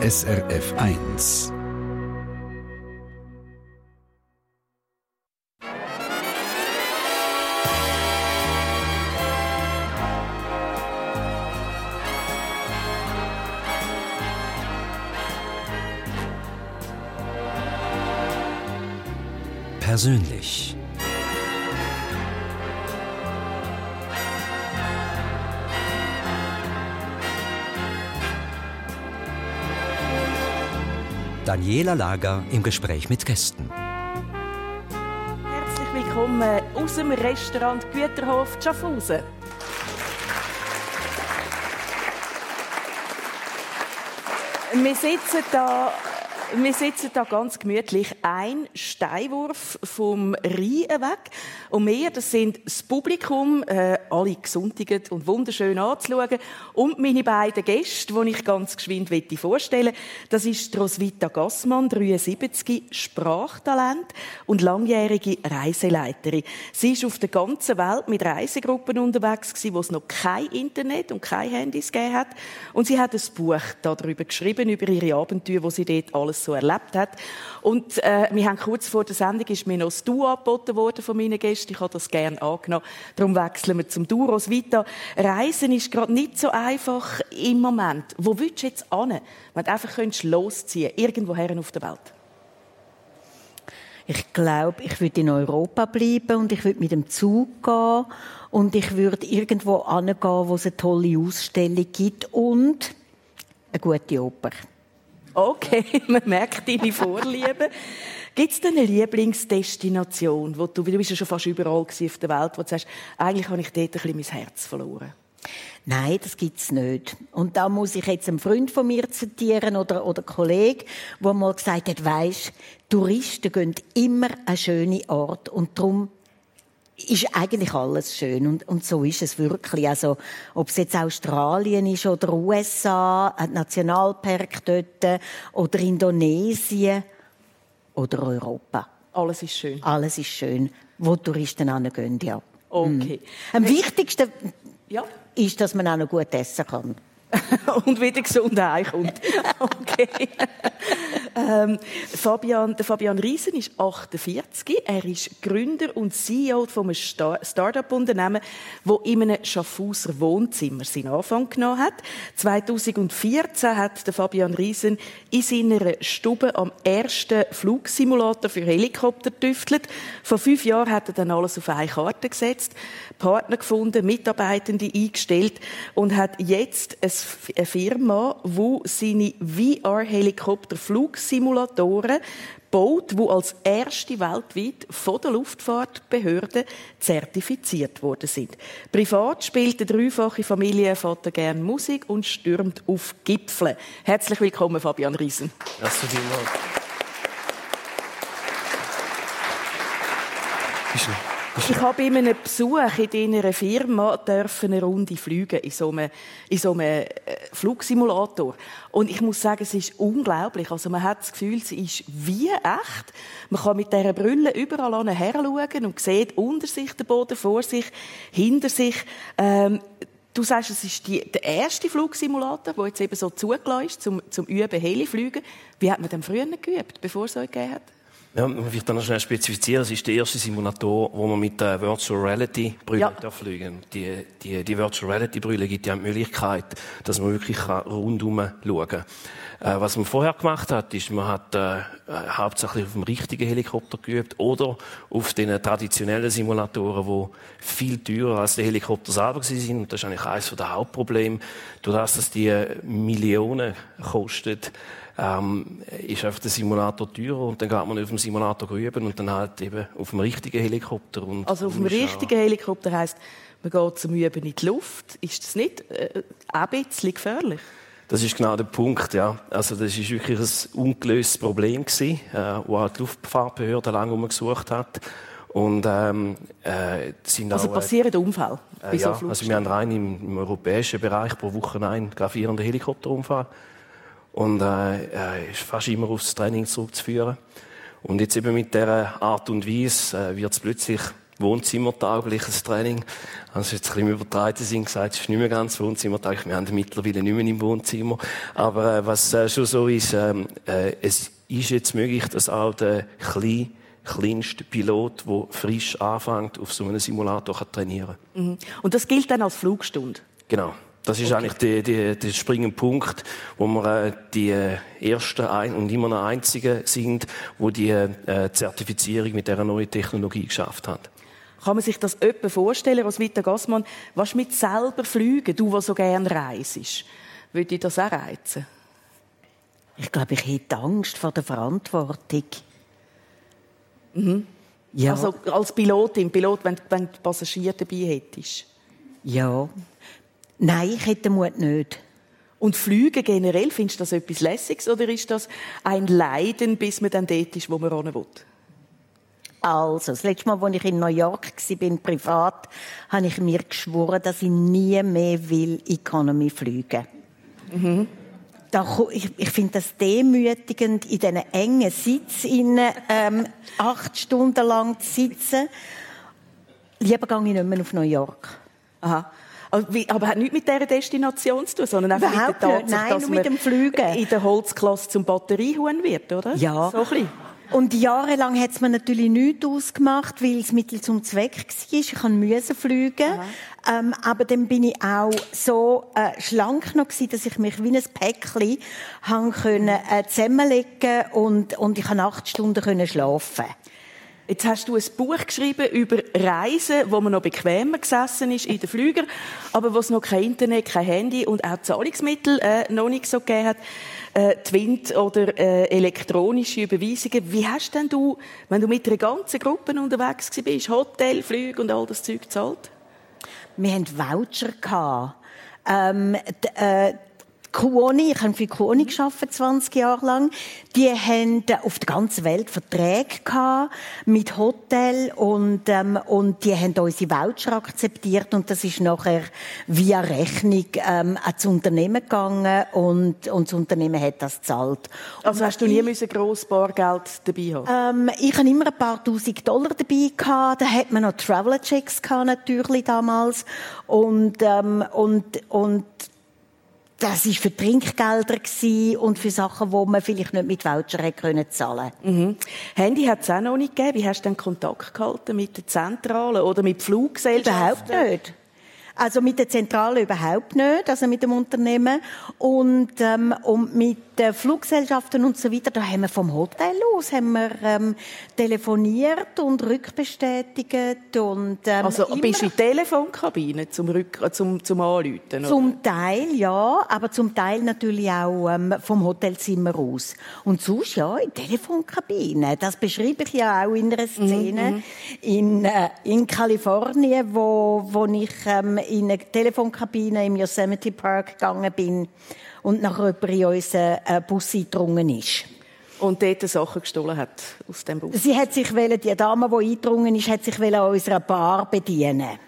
SRF 1. Persönlich. Daniela Lager im Gespräch mit Gästen. Herzlich willkommen aus dem Restaurant Güterhof Schaffhausen. Wir sitzen da wir sitzen da ganz gemütlich ein Steinwurf vom Rhein weg. Und wir, das sind das Publikum, äh, alle gesundigt und wunderschön anzuschauen. Und meine beiden Gäste, die ich ganz geschwind vorstellen Das ist Roswitha Gassmann, 73, Sprachtalent und langjährige Reiseleiterin. Sie ist auf der ganzen Welt mit Reisegruppen unterwegs gewesen, wo es noch kein Internet und kein Handys gegeben hat. Und sie hat ein Buch darüber geschrieben, über ihre Abenteuer, wo sie dort alles so erlebt hat. Und äh, wir haben kurz vor der Sendung ist mir noch das Duo angeboten worden von meinen Gästen. Ich habe das gerne angenommen. Darum wechseln wir zum Duros weiter. Reisen ist gerade nicht so einfach im Moment. Wo willst du jetzt hin? Wenn du einfach losziehen könntest, irgendwoher auf der Welt. Ich glaube, ich würde in Europa bleiben und ich würde mit dem Zug gehen und ich würde irgendwo hingehen, wo es eine tolle Ausstellung gibt und eine gute Oper. Okay, man merkt deine Vorliebe. Gibt es eine Lieblingsdestination, wo du, du bist ja schon fast überall auf der Welt, wo du sagst, eigentlich habe ich dort ein bisschen mein Herz verloren? Nein, das gibt's nicht. Und da muss ich jetzt einen Freund von mir zitieren oder, oder Kollege, der mal gesagt hat, weisst, Touristen gehen immer an schöne Ort und darum ist eigentlich alles schön und, und so ist es wirklich. Also ob es jetzt Australien ist oder USA, ein Nationalpark dort oder Indonesien oder Europa. Alles ist schön. Alles ist schön, wo Touristen hingehen, ja. Okay. Mhm. Am wichtigsten ja. ist, dass man auch noch gut essen kann. und wieder gesund heimkommt. Okay. ähm, Fabian, der Fabian Riesen ist 48. Er ist Gründer und CEO von einem Start-up-Unternehmen, wo in einem Schaffhauser Wohnzimmer seinen Anfang genommen hat. 2014 hat der Fabian Riesen in seiner Stube am ersten Flugsimulator für Helikopter getüftelt. Vor fünf Jahren hat er dann alles auf eine Karte gesetzt, Partner gefunden, Mitarbeitende eingestellt und hat jetzt ein eine Firma, die seine VR-Helikopter-Flugsimulatoren baut, die als erste weltweit von der Luftfahrtbehörde zertifiziert worden sind. Privat spielt der dreifache Familienvater gern Musik und stürmt auf Gipfel. Herzlich willkommen, Fabian Riesen. Merci vielmals. Ich habe in einem Besuch in deiner Firma dürfen eine Runde fliegen in so einem, in so einem äh, Flugsimulator. Und ich muss sagen, es ist unglaublich. Also man hat das Gefühl, sie ist wie echt. Man kann mit dieser Brille überall her schauen und sieht unter sich den Boden, vor sich, hinter sich. Ähm, Du sagst, es ist die, der erste Flugsimulator, der jetzt eben so zugelassen ist, zum, zum Üben Heliflügen. Wie hat man denn früher geübt, bevor es euch gegeben hat? Ja, man wird dann noch schnell spezifizieren. Es ist der erste Simulator, wo man mit der Virtual Reality Brille ja. fliegen Die, die, die Virtual Reality Brille gibt ja die Möglichkeit, dass man wirklich rundum schauen kann. Äh, was man vorher gemacht hat, ist, man hat äh, hauptsächlich auf dem richtigen Helikopter geübt oder auf den traditionellen Simulatoren, die viel teurer als die Helikopter selber sind. Und das ist eigentlich eines der Hauptprobleme. Durch das, dass die Millionen kostet, ähm, ist einfach der Simulator teurer und dann geht man auf dem Simulator üben und dann halt eben auf dem richtigen Helikopter. Und also auf dem richtigen Helikopter heisst, man geht zum Üben in die Luft. Ist das nicht äh, ein bisschen gefährlich? Das ist genau der Punkt, ja. Also das ist wirklich ein ungelöstes Problem gewesen, äh, wo auch die Luftfahrtbehörde lange gesucht hat. Und, ähm, äh, sind also auch, passieren Unfälle? Äh, ja, so also wir haben rein im, im, europäischen Bereich pro Woche einen gravierenden Helikopterunfall. Und äh, äh, ist fast immer aufs Training zurückzuführen. Und jetzt eben mit dieser Art und Weise äh, wird es plötzlich wohnzimmertaugliches Training. Also jetzt ein bisschen im übertreibten Sinn gesagt, es ist nicht mehr ganz wohnzimmertauglich. Wir haben mittlerweile nicht mehr im Wohnzimmer. Aber äh, was äh, schon so ist, ähm, äh, es ist jetzt möglich, dass auch der kleine kleinste Pilot, der frisch anfängt, auf so einem Simulator kann trainieren kann. Mhm. Und das gilt dann als Flugstunde? Genau. Das ist okay. eigentlich der, der, der springende Punkt, wo wir äh, die ersten ein und immer noch einzigen sind, wo die äh, Zertifizierung mit dieser neuen Technologie geschafft hat. Kann man sich das etwa vorstellen, Roswitha Gassmann, was mit selber fliegen, du, der so gerne reist, würde dich das auch reizen? Ich glaube, ich hätte Angst vor der Verantwortung. Mhm. Ja. Also als Pilotin, Pilot, wenn, wenn du Passagiere dabei hättest? Ja. Nein, ich hätte den Mut nicht. Und Flüge generell, findest du das etwas Lässiges oder ist das ein Leiden, bis man dann dort ist, wo man hin will? Also, das letzte Mal, als ich in New York war, privat, habe ich mir geschworen, dass ich nie mehr will Economy fliegen. Mhm da, ich, ich finde das demütigend, in diesen engen Sitz ähm, acht Stunden lang zu sitzen. Lieber gehe ich nicht mehr auf New York. Aha. Aber hat nichts mit dieser Destination zu tun, sondern einfach Überhaupt mit der Tatsache, Nein, dass mit dem Flügen. in der Holzklasse zum Batteriehuhn wird, oder? Ja. So ein und jahrelang hat es mir natürlich nichts ausgemacht, weil es Mittel zum Zweck war. Ich musste fliegen. Ähm, aber dann bin ich auch so äh, schlank noch gewesen, dass ich mich wie ein Päckchen haben können, äh, zusammenlegen und, und ich konnte acht Stunden können schlafen. Jetzt hast du ein Buch geschrieben über Reisen, wo man noch bequemer gesessen ist in den Flüger, aber wo es noch kein Internet, kein Handy und auch Zahlungsmittel äh, noch nicht so gegeben hat äh, Twint oder äh, elektronische Überweisungen. Wie hast denn du, wenn du mit einer ganzen Gruppe unterwegs bist, Hotel, Flüge und all das Zeug gezahlt? Wir hatten Voucher. Ähm, äh, Kuoni, ich habe für Kuoni geschafft 20 Jahre lang. Die haben auf der ganzen Welt Verträge gehabt mit Hotel und ähm, und die haben unsere Voucher akzeptiert und das ist nachher via Rechnung ähm, ans Unternehmen gegangen und und das Unternehmen hat das gezahlt. Also hast du nie müssen gross Bargeld dabei haben? Ähm, ich habe immer ein paar Tausend Dollar dabei gehabt. Da hat man noch Traveler Checks gehabt natürlich damals und ähm, und und das war für Trinkgelder und für Sachen, die man vielleicht nicht mit Voucher hätte können zahlen mhm. Handy hat es auch noch nicht gegeben. Wie hast du denn Kontakt gehalten mit der Zentrale oder mit Fluggesellschaften? Überhaupt nicht. Also mit der Zentrale überhaupt nicht, also mit dem Unternehmen. Und, ähm, und mit den Fluggesellschaften und so weiter, da haben wir vom Hotel aus haben wir, ähm, telefoniert und rückbestätigt. Und, ähm, also bist du in Telefonkabine zum, Rück äh, zum, zum Anrufen? Zum Teil, ja, aber zum Teil natürlich auch ähm, vom Hotelzimmer aus. Und sonst, ja, in Telefonkabine. Das beschreibe ich ja auch in einer Szene mhm. in, äh, in Kalifornien, wo, wo ich ähm, in eine Telefonkabine im Yosemite Park gegangen bin und nachher jemand in unseren äh, Bus eingedrungen ist. Und dort Sachen gestohlen hat aus dem Bus? Sie hat sich wollen, die Dame, die eingedrungen ist, hat sich an unserer Bar bedienen.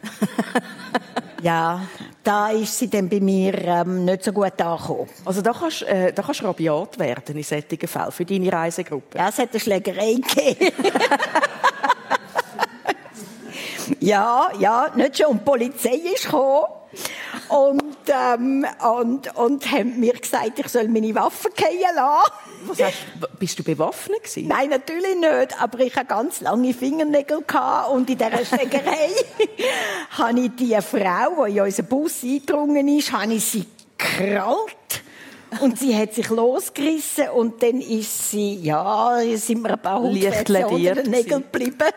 ja, da ist sie dann bei mir ähm, nicht so gut angekommen. Also da kannst, äh, da kannst du rabiat werden in solchen Fällen für deine Reisegruppe? Ja, es hat eine Schlägerei gegeben. ja, ja, nicht schon. Und die Polizei ist gekommen. Und, ähm, und, und haben mir gesagt, ich soll meine Waffen fallen lassen. Was hast, bist du bewaffnet gewesen? Nein, natürlich nicht. Aber ich hatte ganz lange Fingernägel gehabt und in dieser Schlägerei habe ich die Frau, die in unseren Bus eingedrungen ist, habe ich sie gekrallt. Und sie hat sich losgerissen und dann ist sie, ja, sind wir ein paar hundert Nägel geblieben.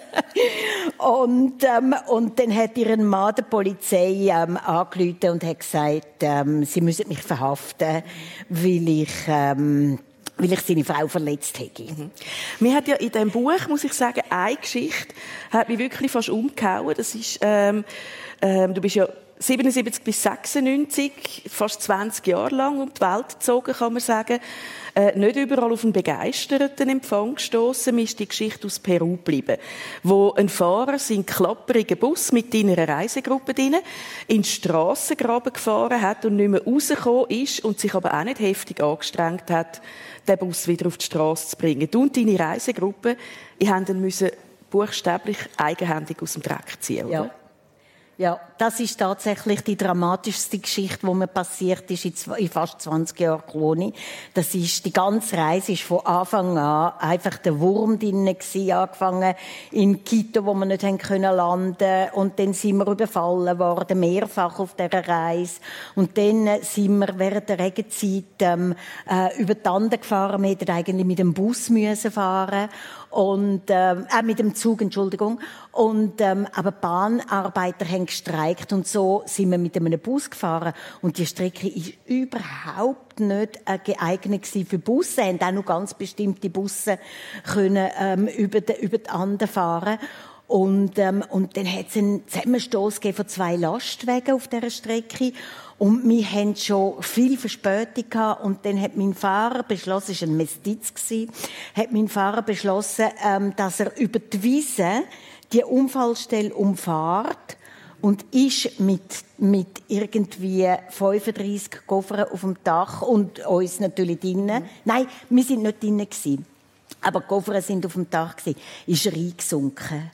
und, ähm, und dann hat ihren Mann der Polizei ähm, angerufen und hat gesagt, ähm, sie müssen mich verhaften, weil ich... Ähm, weil ich seine Frau verletzt hätte. Mhm. Mir hat ja in diesem Buch, muss ich sagen, eine Geschichte hat mich wirklich fast umgehauen. Das ist, ähm, ähm, du bist ja 77 bis 96, fast 20 Jahre lang um die Welt gezogen, kann man sagen. Äh, nicht überall auf einen begeisterten Empfang gestoßen. Ist die Geschichte aus Peru geblieben, wo ein Fahrer seinen klapperigen Bus mit einer Reisegruppe drin in Strassengraben gefahren hat und nicht mehr rausgekommen ist und sich aber auch nicht heftig angestrengt hat, den Bus wieder auf die Straße zu bringen. Du und deine Reisegruppe, ihr habt ihn müssen buchstäblich eigenhändig aus dem Dreck ziehen, oder? Ja. Ja, das ist tatsächlich die dramatischste Geschichte, die mir passiert ist in, fast 20 Jahren Kloni. Das ist, die ganze Reise ist von Anfang an einfach der Wurm drin gewesen, angefangen in Quito, wo wir nicht haben können landen. Und dann sind wir überfallen worden, mehrfach auf dieser Reise. Und dann sind wir während der Regenzeit ähm, äh, über die Anden gefahren, wir hätten eigentlich mit dem Bus müssen fahren und ähm, äh, mit dem Zug, Entschuldigung. Und ähm, aber Bahnarbeiter haben gestreikt und so sind wir mit einem Bus gefahren und die Strecke ist überhaupt nicht äh, geeignet für Busse. Haben auch nur ganz bestimmte Busse können ähm, über die, über die Anden fahren. Und, ähm, und dann hat es einen Zusammenstoß von zwei Lastwagen auf dieser Strecke. Und wir hatten schon viel Verspätung gehabt. Und dann hat mein Fahrer beschlossen, es war ein Mestiz, hat mein Fahrer beschlossen, ähm, dass er über die Wiese die Unfallstelle umfahrt und ist mit, mit irgendwie 35 Koffern auf dem Dach und uns natürlich drinnen. Mhm. Nein, wir sind nicht drinnen gewesen. Aber die Koffer sind auf dem Dach gewesen. Ist reingesunken.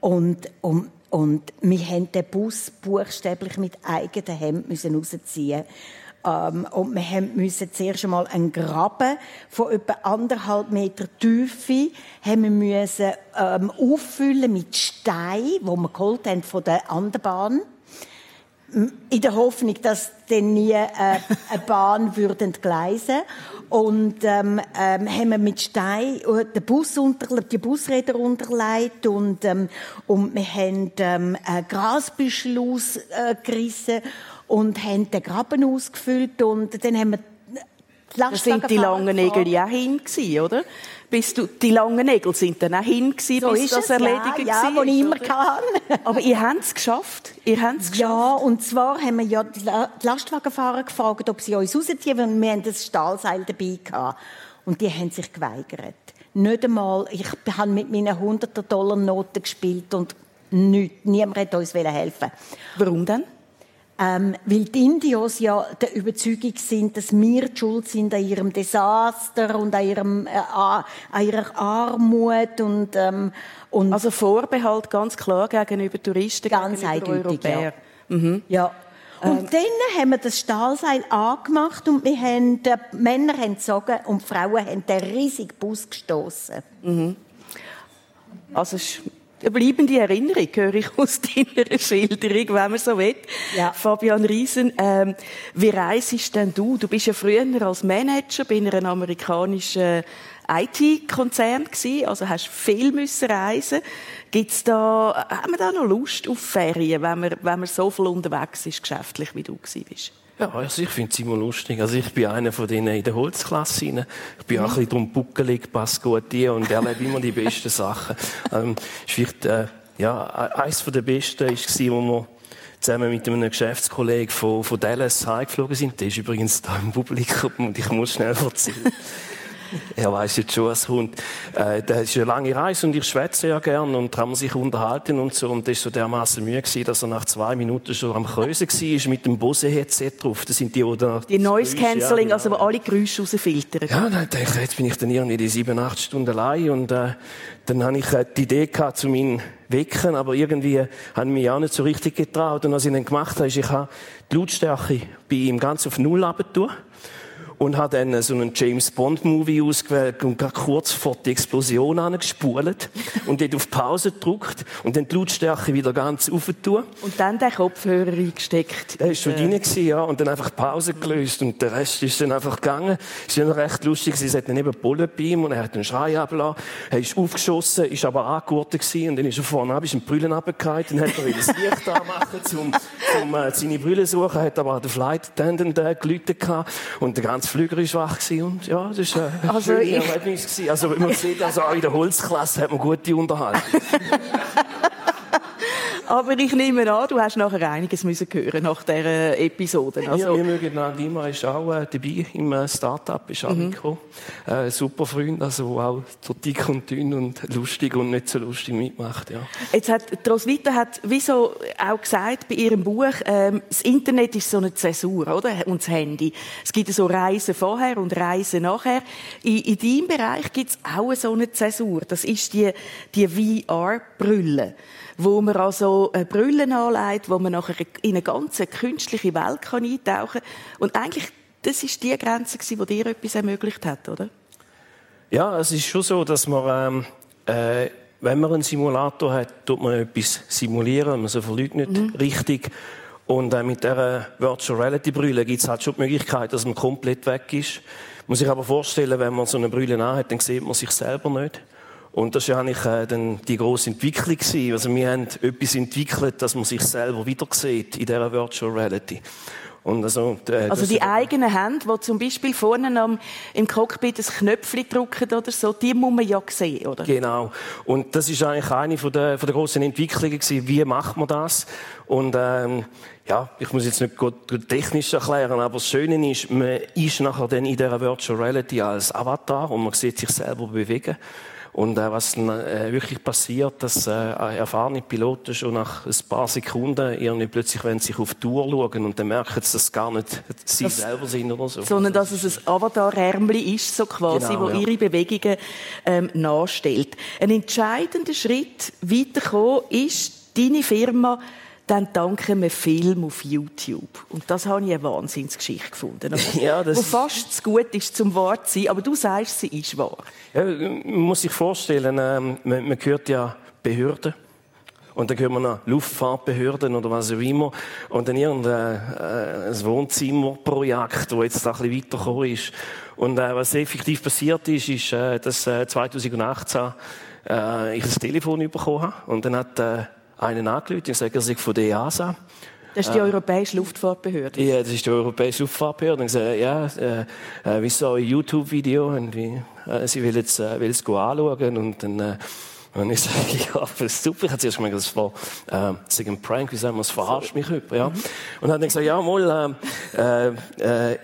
Und, und und wir mussten den Bus buchstäblich mit eigenen Händen rausziehen. Ähm, und wir mussten zuerst einmal einen Graben von etwa anderthalb Meter Tiefe haben wir müssen, ähm, auffüllen mit Steinen, die wir geholt haben von der Anderbahn in der Hoffnung, dass dann nie äh, eine Bahn würde entgleisen und ähm, ähm, haben wir mit Stein äh, den Bus unter, die Busräder unterlegt und ähm, und wir haben ähm, Grasbüschel ausgerissen und haben den Graben ausgefüllt und dann haben wir das sind die langen Nägel ja hin, oder? Bis du, die langen Nägel sind dann auch hin gewesen, so bis das erledigt ja, ja, ich immer kann. Aber ihr habt es geschafft. Ihr habt's geschafft. Ja, und zwar haben wir ja die Lastwagenfahrer gefragt, ob sie uns rausziehen wollen. Wir haben das Stahlseil dabei gehabt. Und die haben sich geweigert. Nicht einmal, ich habe mit meinen 100 Dollar Noten gespielt und nichts. Niemand hat uns helfen Warum denn? Ähm, weil die Indios ja der Überzeugung sind, dass wir die schuld sind an ihrem Desaster und an, ihrem, äh, an ihrer Armut und, ähm, und also Vorbehalt ganz klar gegenüber Touristen, ganz gegenüber Europäern. Ja. Mhm. ja. Und ähm. dann haben wir das Stahlseil angemacht und wir haben, die Männer haben gezogen und die Frauen haben den riesigen Bus gestoßen. Mhm. Also eine bleibende Erinnerung, höre ich aus deiner Schilderung, wenn man so will. Ja. Fabian Riesen, ähm, wie reisest denn du? Du bist ja früher als Manager bei einem amerikanischen IT-Konzern gewesen, also hast viel müssen reisen. Gibt's da, haben wir da noch Lust auf Ferien, wenn man, wenn man so viel unterwegs ist, geschäftlich, wie du gewesen bist? Ja, also ich finde es immer lustig. Also ich bin einer von denen in der Holzklasse. Ich bin auch ein bisschen drum buckelig, passt gut hier und erlebe immer die besten Sachen. Ähm, vielleicht, äh, ja, eines der besten war, wo wir zusammen mit einem Geschäftskollegen von, von Dallas heimgeflogen sind. Der ist übrigens da im Publikum und ich muss schnell erzählen. er weiß jetzt schon, was kommt. Äh, das ist eine lange Reise und ich schwätze ja gern und haben sich unterhalten und so. Und das ist so dermaßen Mühe gewesen, dass er nach zwei Minuten schon am Krösen war mit dem Bose-Headset drauf. Das sind die, die da Die Noise Cancelling, ja, also wo alle Geräusche rausfiltern. Ja, dann denke ich, jetzt bin ich dann irgendwie die sieben, acht Stunden allein und äh, dann habe ich äh, die Idee gehabt, zu meinen wecken, aber irgendwie haben mich auch nicht so richtig getraut. Und was ich dann gemacht habe, ist, ich habe die Lautstärke bei ihm ganz auf Null abgetan und hat dann so einen James Bond Movie ausgewählt und gerade kurz vor die Explosion angespult und dort auf Pause gedrückt und dann die Lautstärke wieder ganz aufgetan. Und dann den Kopfhörer eingesteckt. Der ist schon drin gewesen, ja, und dann einfach Pause gelöst und der Rest ist dann einfach gegangen. Es war dann recht lustig, sie hat dann eben Bullen bei ihm und er hat einen Schrei abgelassen, er ist aufgeschossen, ist aber angegurtet gewesen und dann ist er vorne ab, ist ein Brüllen runtergefallen, dann hat er wieder das Licht anmachen, um, um äh, seine Brille zu suchen, hat aber den Flight Attendant äh, gelütet und der ganze Flüger war wach und ja, das war ein also schönes Erlebnis. Also, man sieht, also auch in der Holzklasse hat man gute Unterhaltung. Aber ich nehme an, du hast nachher einiges müssen hören nach dieser Episode. Also, ja, wir mögen Nadima ist auch äh, dabei im äh, Start-up, ist auch mhm. Äh, super Freund, also auch so dick und dünn und lustig und nicht so lustig mitmacht, ja. Jetzt hat, Roswitha hat, wieso auch gesagt bei ihrem Buch, ähm, das Internet ist so eine Zäsur, oder? Und das Handy. Es gibt so Reisen vorher und Reisen nachher. In, in deinem Bereich gibt es auch so eine Zäsur. Das ist die, die VR-Brille wo man also Brüllen anlegt, wo man nachher in eine ganz künstliche Welt kann eintauchen kann. Und eigentlich, das ist die Grenze die dir etwas ermöglicht hat, oder? Ja, es ist schon so, dass man, ähm, äh, wenn man einen Simulator hat, tut man etwas simulieren, man verleugnet mhm. richtig. Und äh, mit dieser Virtual Reality Brille gibt es halt schon die Möglichkeit, dass man komplett weg ist. Man muss sich aber vorstellen, wenn man so eine Brille anhat, dann sieht man sich selber nicht. Und das war eigentlich äh, dann die grosse Entwicklung. Gewesen. Also wir haben etwas entwickelt, dass man sich selber wieder sieht in dieser Virtual Reality. Und also, äh, also die eigenen Hände, die zum Beispiel vorne am, im Cockpit ein Knöpfchen drücken oder so, die muss man ja sehen, oder? Genau. Und das ist eigentlich eine von der, von der grossen Entwicklungen gewesen. Wie macht man das? Und ähm, ja, ich muss jetzt nicht gut technisch erklären, aber das Schöne ist, man ist nachher dann in dieser Virtual Reality als Avatar und man sieht sich selber bewegen. Und äh, was dann äh, wirklich passiert, dass äh, erfahrene Piloten schon nach ein paar Sekunden irgendwie plötzlich wenn sie sich auf die Tour schauen und dann merken sie, dass es gar nicht sie das, selber sind oder so. Sondern dass es ein Avatar-Ärmli ist, so quasi, genau, wo ja. ihre Bewegungen ähm, nachstellt. Ein entscheidender Schritt weiterkommen ist, deine Firma dann dank einem Film auf YouTube. Und das habe ich eine Wahnsinnsgeschichte gefunden. ja, das wo fast zu gut ist zum Wort zu sein, aber du sagst, sie ist wahr. Ja, man muss sich vorstellen, ähm, man, man hört ja Behörden. Und dann hört man noch Luftfahrtbehörden oder was auch immer. Und dann irgendein äh, Wohnzimmerprojekt, das jetzt ein bisschen weitergekommen ist. Und äh, was effektiv passiert ist, ist, äh, dass äh, 2018 äh, ich ein Telefon bekommen habe. Und dann hat äh, einen angerufen und gesagt, er sei von der EASA. Das ist die äh, Europäische Luftfahrtbehörde. Ja, das ist die Europäische Luftfahrtbehörde. Und gesagt, ja, äh, äh, wie so ein YouTube-Video und wie, äh, sie will jetzt, äh, will es anschauen und dann, äh, und ich sage, ja, das ist super. Ich habe zuerst gemeint, das war äh, das ein Prank, wie sagen wir, es verarscht mich über, ja. Mhm. Und dann gesagt, ja, mal, äh, äh, äh,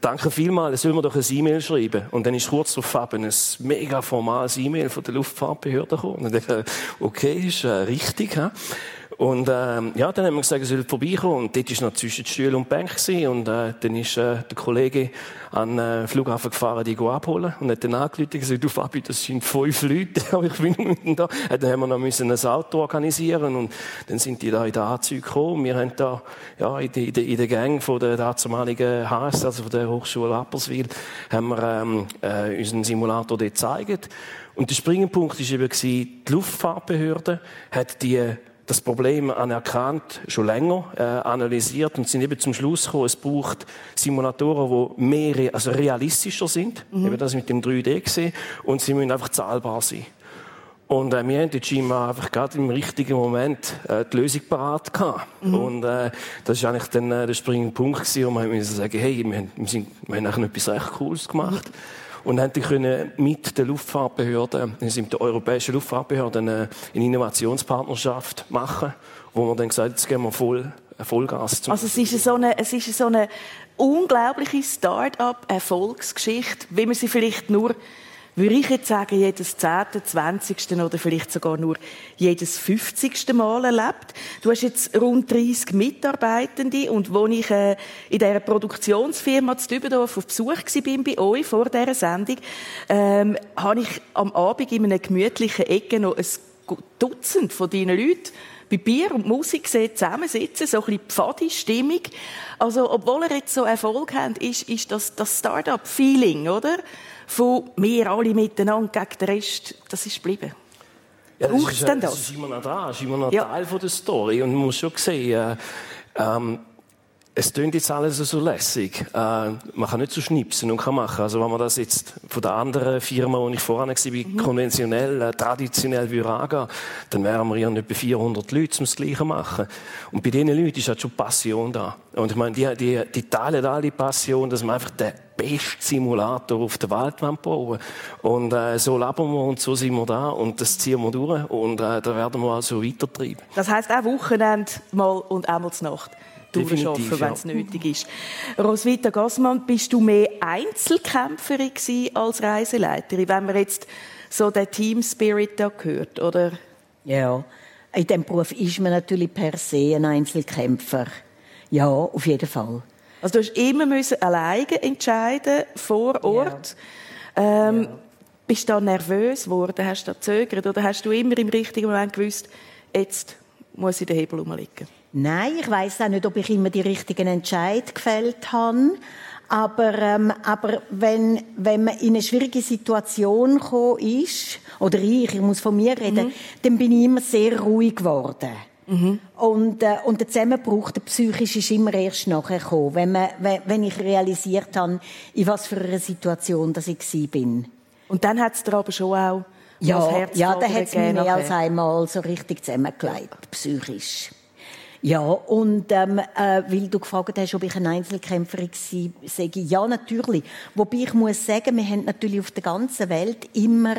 danke vielmals, sollen wir doch ein E-Mail schreiben. Und dann ist kurz darauf ein mega formales E-Mail von der Luftfahrtbehörde gekommen. Und ich dachte, okay, ist äh, richtig, ja. Und ähm, ja, dann haben wir gesagt, er soll vorbeikommen. Und dort war noch zwischen Stuhl und Bank. Gewesen. Und äh, dann ist äh, der Kollege an den äh, Flughafen gefahren, die abholen. Und hat dann angerufen und gesagt, du Fabi, das sind fünf Leute, aber ich bin mitten da. Und dann haben wir noch müssen ein Auto organisieren und dann sind die da in den Anzug gekommen. Wir haben da, ja, in der, in der Gang von der damaligen HS, also von der Hochschule Apperswil, haben wir ähm, äh, unseren Simulator dort gezeigt. Und der Springpunkt war eben, die Luftfahrtbehörde hat die das Problem anerkannt, schon länger äh, analysiert und sind eben zum Schluss gekommen, es braucht Simulatoren, die mehr, also realistischer sind, mhm. eben das mit dem 3D gesehen, und sie müssen einfach zahlbar sein. Und äh, wir haben die scheinbar einfach gerade im richtigen Moment äh, die Lösung parat gehabt. Mhm. Und äh, das war eigentlich dann äh, der springende Punkt gewesen, wo man sagen, hey, wir haben, wir, sind, wir haben eigentlich etwas recht Cooles gemacht. Mhm und haben können mit der Luftfahrtbehörde, wir sind mit der europäischen Luftfahrtbehörde eine, eine Innovationspartnerschaft machen, wo wir dann gesagt haben, jetzt gehen wir voll Vollgas zum Also es ist so eine, es ist so eine unglaubliche Start-up-Erfolgsgeschichte, wie man sie vielleicht nur würde ich jetzt sagen, jedes 10., 20. oder vielleicht sogar nur jedes 50. Mal erlebt. Du hast jetzt rund 30 Mitarbeitende und wo ich äh, in dieser Produktionsfirma zu Dübendorf auf Besuch war bei euch vor dieser Sendung, ähm, habe ich am Abend in einer gemütlichen Ecke noch ein Dutzend von deinen Leuten bei Bier und Musik zusammensitzen, so ein bisschen Pfadi-Stimmung. Also, obwohl er jetzt so Erfolg hat, ist, ist das, das Start-up-Feeling, oder? Von wir alle miteinander gegen den Rest, das ist geblieben. Ja, das Braucht ist, denn das? Das ist immer noch da, das ist immer noch ja. Teil von der Story. Und man muss schon sehen, äh, ähm, es klingt jetzt alles so lässig. Äh, man kann nicht so schnipsen und kann machen. Also wenn man das jetzt von der anderen Firma, wo ich vorher war, mhm. konventionell, äh, traditionell würde dann wären wir ja etwa 400 Leute, um das Gleiche machen. Und bei diesen Leuten ist halt schon Passion da. Und ich meine, die, die, die teilen alle Passion, dass man einfach den beste Simulator auf der Waldwand bauen. Und äh, so leben wir und so sind wir da und das ziehen wir durch und äh, da werden wir also weitertreiben. Das heisst auch Wochenende mal und einmal zur Nacht durcharbeiten, wenn es ja. nötig ist. Roswitha Gassmann, bist du mehr Einzelkämpferin als Reiseleiterin, wenn man jetzt so den Team Spirit da gehört, oder? Ja, in diesem Beruf ist man natürlich per se ein Einzelkämpfer. Ja, auf jeden Fall. Also du hast immer müssen alleine entscheiden vor Ort. Ja. Ähm, ja. Bist du da nervös geworden? Hast du da gezögert? Oder hast du immer im richtigen Moment gewusst, jetzt muss ich den Hebel umlegen? Nein, ich weiß auch nicht, ob ich immer die richtigen Entscheid gefällt habe. Aber, ähm, aber wenn, wenn man in eine schwierige Situation gekommen ist, oder ich, ich muss von mir reden, mhm. dann bin ich immer sehr ruhig geworden. Mhm. Und, äh, und der Zusammenbruch, der psychisch ist immer erst nachher gekommen, wenn, man, wenn, wenn ich realisiert habe, in was für einer Situation dass ich bin. Und dann hat es dir aber schon auch ja, ja, dann hat es mir mehr als einmal so richtig zusammengelegt, psychisch. Ja, und ähm, äh, weil du gefragt hast, ob ich eine Einzelkämpferin war, sage ich, ja, natürlich. Wobei ich muss sagen, wir haben natürlich auf der ganzen Welt immer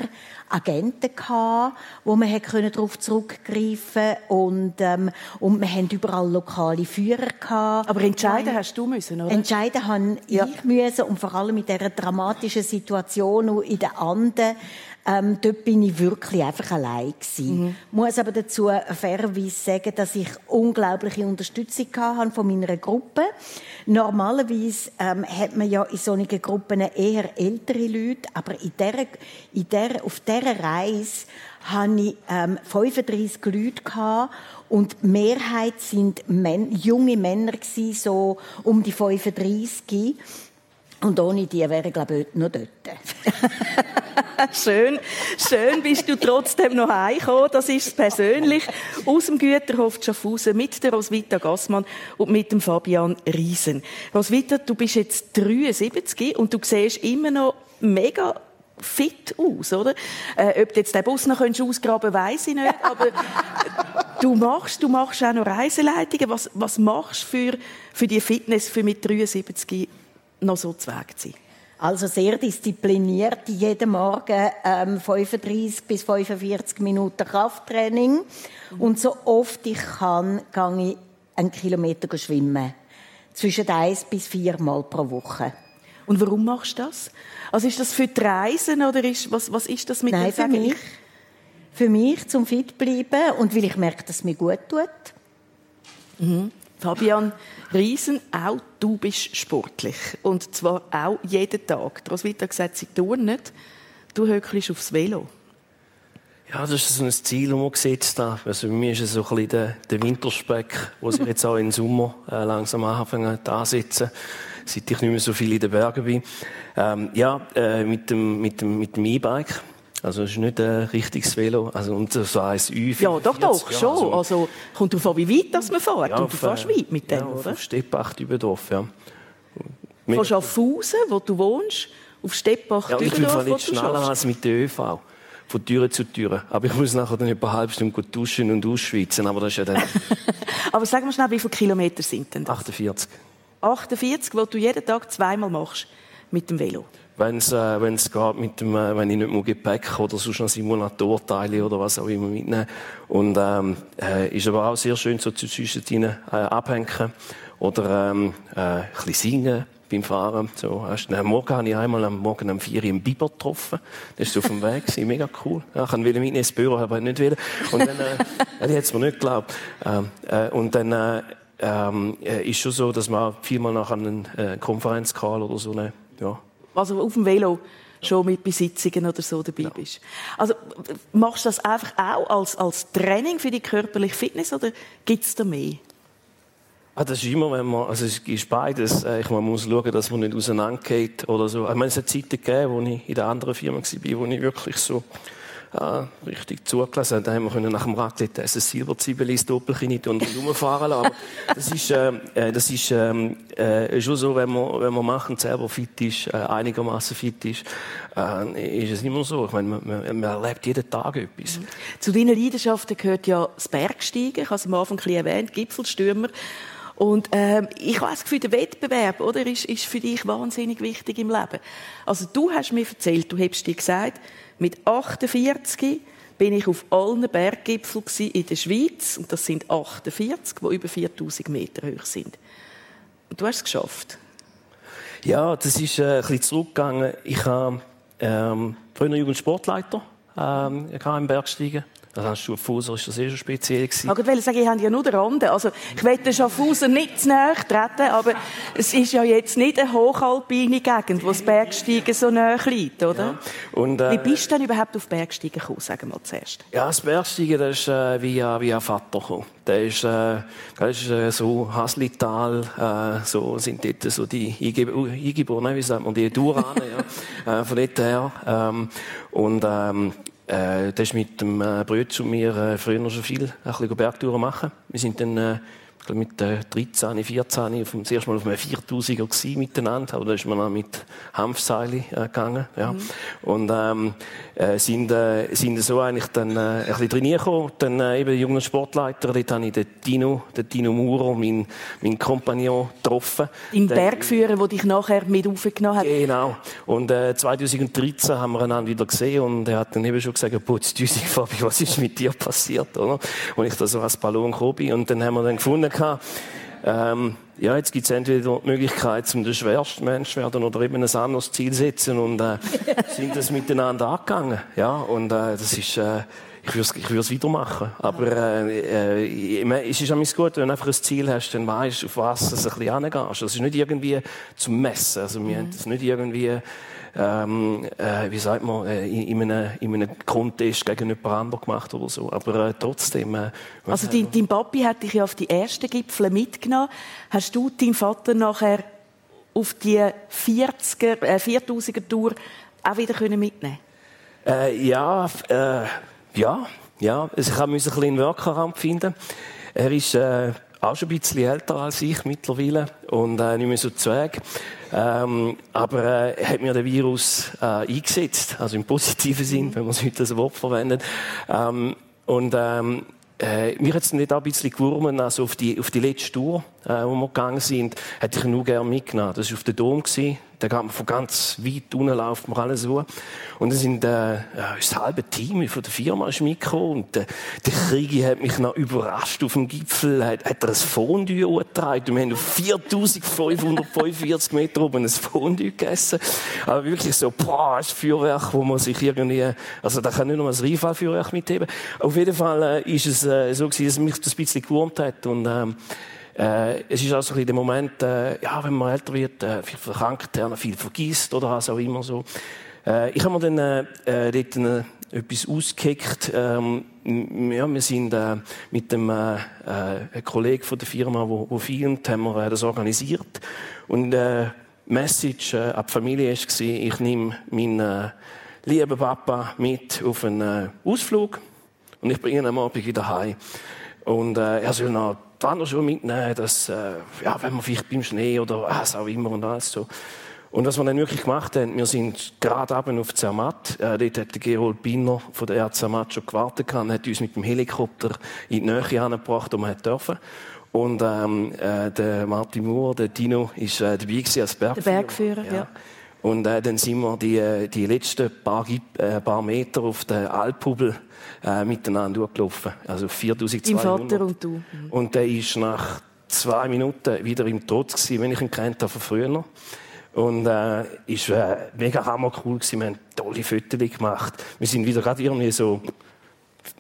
Agenten gehabt, wo man darauf zurückgreifen und, ähm, und wir haben überall lokale Führer gehabt. Aber entscheiden hast du müssen, oder? Entscheiden habe ja. ich müssen und vor allem mit dieser dramatischen Situation in den Anden ähm, dort bin ich wirklich einfach allein gewesen. Mhm. Muss aber dazu fairerweise sagen, dass ich unglaubliche Unterstützung hatte von meiner Gruppe. Normalerweise ähm, hat man ja in solchen Gruppen eher ältere Leute, aber in der, in der, auf dieser Reise hatte ich ähm, 35 Leute gehabt und die Mehrheit sind Men junge Männer gewesen, so um die 35. Und ohne die wäre ich, glaube ich, noch dort. schön, schön bist du trotzdem noch heimgekommen. Das ist persönlich aus dem Güterhof Schaffhausen mit der Roswitha Gassmann und mit dem Fabian Riesen. Roswitha, du bist jetzt 73 und du siehst immer noch mega fit aus, oder? Äh, ob du jetzt den Bus noch ausgraben weiss ich nicht, aber du machst, du machst auch noch Reiseleitungen. Was, was machst du für, für die Fitness, für mit 73 noch so zu sein? Also sehr diszipliniert, jeden Morgen ähm, 35 bis 45 Minuten Krafttraining. Und so oft ich kann, gehe ich einen Kilometer schwimmen. Zwischen eins bis vier Mal pro Woche. Und warum machst du das? Also ist das für die Reisen oder ist, was, was ist das mit Nein, für mich. Für mich, zum fit bleiben und weil ich merke, dass es mir gut tut. Mhm. Fabian Riesen, auch du bist sportlich. Und zwar auch jeden Tag. Roswitha hat gesagt, sie tun nicht. Du höckelst aufs Velo. Ja, das ist so ein Ziel, das man gesetzt hat. Also bei mir ist es so ein bisschen der, der Winterspeck, wo sich jetzt auch im Sommer äh, langsam anfangen ansetzen, seit ich nicht mehr so viel in den Bergen bin. Ähm, ja, äh, mit dem mit dem mit dem E-Bike also es ist nicht ein richtiges Velo. Also, und so ein Ü. Ja, doch, doch, ja, schon. Also, also kommt darauf an, wie weit das man fährt. Ja, und du fährst äh, weit mit dem, ja, oder? auf Steppach Überdorf, ja. Von Schaffhausen, wo du wohnst, auf Steppach ja, Ich bin nicht schneller als mit der ÖV. Von Türe zu Türe. Aber ich muss nachher dann etwa eine halbe Stunde duschen und ausschwitzen. Aber das ist ja dann... aber sag mal schnell, wie viele Kilometer sind denn das? 48. 48, die du jeden Tag zweimal machst mit dem Velo? Wenn es äh, wenn's geht mit dem, äh, wenn ich nicht mehr Gepäck oder sonst noch Simulatorteile oder was auch immer mitnehmen. Und ähm, äh, ist aber auch sehr schön so zwischen äh, abhängen oder ähm, äh, ein bisschen singen beim Fahren. So, hast, äh, morgen habe ich einmal am Morgen am 4 im Biber getroffen. Das ist auf dem Weg, gewesen, mega cool. Ja, ich wollte mitnehmen ins Büro, aber nicht wieder. Und dann, äh, die hat es mir nicht geglaubt. Ähm, äh, und dann, äh, ähm, äh, ist schon so, dass man vielmal nach einer äh, Konferenz oder so eine, ja, also auf dem Velo schon mit Besitzungen oder so dabei ja. bist. Also machst du das einfach auch als, als Training für die körperliche Fitness oder gibt es da mehr? Ah, das ist immer, wenn man, also es ist beides. Äh, ich man muss schauen, dass man nicht auseinandergeht oder so. Ich meine, es hat Zeiten gegeben, wo ich in der anderen Firma war, wo ich wirklich so ja, richtig zugelassen. Da haben wir nach dem Raclette essen Silberzwiebeln Doppelchen und rumfahren lassen. Aber das ist, äh, äh, das ist ähm, äh, schon so, wenn man, wenn man machen selber fit ist, äh, einigermaßen fit ist, äh, ist es immer so. Ich meine, man, man, erlebt jeden Tag etwas. Zu deinen Leidenschaften gehört ja das Bergsteigen. Ich habe es am Anfang ein bisschen erwähnt, Gipfelstürmer. Und ähm, ich habe das Gefühl, der Wettbewerb oder, ist, ist für dich wahnsinnig wichtig im Leben. Also du hast mir erzählt, du hast dir gesagt, mit 48 bin ich auf allen Berggipfeln in der Schweiz und das sind 48, die über 4000 Meter hoch sind. Und du hast es geschafft. Ja, das ist äh, ein bisschen zurückgegangen. Ich habe ähm, früher Jugendsportleiter ähm, im Bergsteigen. Das hast Schaffhauser ist das eh schon speziell gewesen. Ich wollte sagen, ich habe ja nur den Rande. Also, ich will den Schaffhauser nicht zu nahe treten, aber es ist ja jetzt nicht eine hochalpine Gegend, wo das Bergsteigen so nahe liegt, oder? Ja. Und, äh, Wie bist du denn überhaupt auf Bergsteigen gekommen, sagen wir zuerst? Ja, das Bergsteigen, das ist äh, via, via Vater gekommen. Der ist, äh, das ist äh, so Haslital, äh, so sind dort so die Eingeborenen, wie sagt man, die Durane, ja, äh, von dort her. Ähm, und ähm, äh, der ist mit dem äh, Bruder zu mir äh, früher schon viel ein bisschen Bergtouren machen. Wir sind dann äh, mit äh, 13, 14 auf dem, das erste Mal auf einem 4000er gewesen, miteinander. Aber da ist man dann mit Hanfseile äh, gegangen. Ja. Mhm. Und ähm, äh, sind, äh, sind so eigentlich dann äh, ein bisschen trainiert gekommen. Dann äh, eben junger Sportleiter, dort habe ich den Dino, den Dino Muro, meinen mein Kompagnon, getroffen. Im Bergführer, der dich nachher mit aufgenommen hat. Genau. Und äh, 2013 haben wir einander wieder gesehen und er hat dann eben schon gesagt, putz, Fabi, was ist mit dir passiert, oder? Und ich da so als Ballon gekommen bin. Und dann haben wir dann gefunden, ähm, ja, jetzt gibt es entweder die Möglichkeit, zum der schwerste Mensch werden oder eben ein anderes Ziel setzen und äh, sind das miteinander angegangen. Ja, und äh, das ist, äh, ich würde ich es wieder machen. Aber äh, äh, es ist auch gut, wenn du einfach ein Ziel hast, dann weißt du, auf was du ein bisschen angehst. Das ist nicht irgendwie zum Messen. Also wir mhm. haben das nicht irgendwie ähm, äh, wie sagt man, äh, in, einem, in einem Contest gegen jemand anderen gemacht oder so. Aber äh, trotzdem. Äh, also dein, dein Papi hat dich ja auf die ersten Gipfel mitgenommen. Hast du deinen Vater nachher auf die 40er, äh, 4000er Tour auch wieder können mitnehmen? Äh, ja, äh, ja, ja. Also ich musste ein bisschen einen Workaround finden. Er ist äh, auch schon ein bisschen älter als ich mittlerweile und äh, nicht mehr so zweig. Ähm, aber äh, hat mir den Virus äh, eingesetzt, also im positiven Sinn, wenn man heute als Wort verwendet. Ähm, und ähm, äh, mir hat es nicht auch ein bisschen gewurmen, also auf die, auf die letzte Tour, äh, wo wir gegangen sind, hätte ich nur gerne mitgenommen. Das war auf der Dom. Gewesen. Da geht man von ganz weit unten, läuft man alles so. Und dann sind, äh, das halbe Team von der Firma ist mitgekommen. Und äh, der Kriegi hat mich noch überrascht auf dem Gipfel. Hat, hat er ein Fondue angetragen. Und wir haben auf 4545 Meter oben ein Fondue gegessen. Aber wirklich so, boah, ein Feuerwerk, wo man sich irgendwie, also da kann nicht nur ein Rheinfallfeuerwerk mitheben. Auf jeden Fall äh, ist es äh, so gewesen, dass mich das ein bisschen gewurmt hat. Und, ähm, äh, es ist also ein der Moment, äh, ja, wenn man älter wird, äh, viel verkrankt, ja, viel vergisst oder was auch immer so. Äh, ich habe mir dann äh, äh, dort äh, etwas ausgekickt. Ähm, ja, wir sind äh, mit dem äh, äh, Kollegen von der Firma, wo, wo filmt, haben wir äh, das organisiert. Und äh, Message äh, an die Familie war, ich nehme meinen äh, lieben Papa mit auf einen äh, Ausflug und ich bringe ihn am Abend wieder heim. Und äh, er soll noch die Wanderschuhe mitnehmen, dass, äh, ja, wenn man vielleicht beim Schnee oder was auch immer und alles so. Und was wir dann wirklich gemacht haben, wir sind gerade ab auf Zermatt. Äh, dort hat der Gerold Binner von der RZ Zermatt schon gewartet und hat uns mit dem Helikopter in die Nähe angebracht, wo wir dürfen. Und ähm, äh, der Martin Moore, der Dino, ist äh, dabei gewesen als Bergführer. Der Bergführer, ja. ja. Und äh, dann sind wir die, äh, die letzten paar, äh, paar Meter auf der Alphubel äh, miteinander durchgelaufen. Also 4200. Dein Vater und du. Mhm. Und der ist nach zwei Minuten wieder im Tod gewesen, wenn ich ihn kennt von früher. Und äh, ist äh, mega hammer cool gewesen. Wir haben tolle Fotos gemacht. Wir sind wieder gerade irgendwie so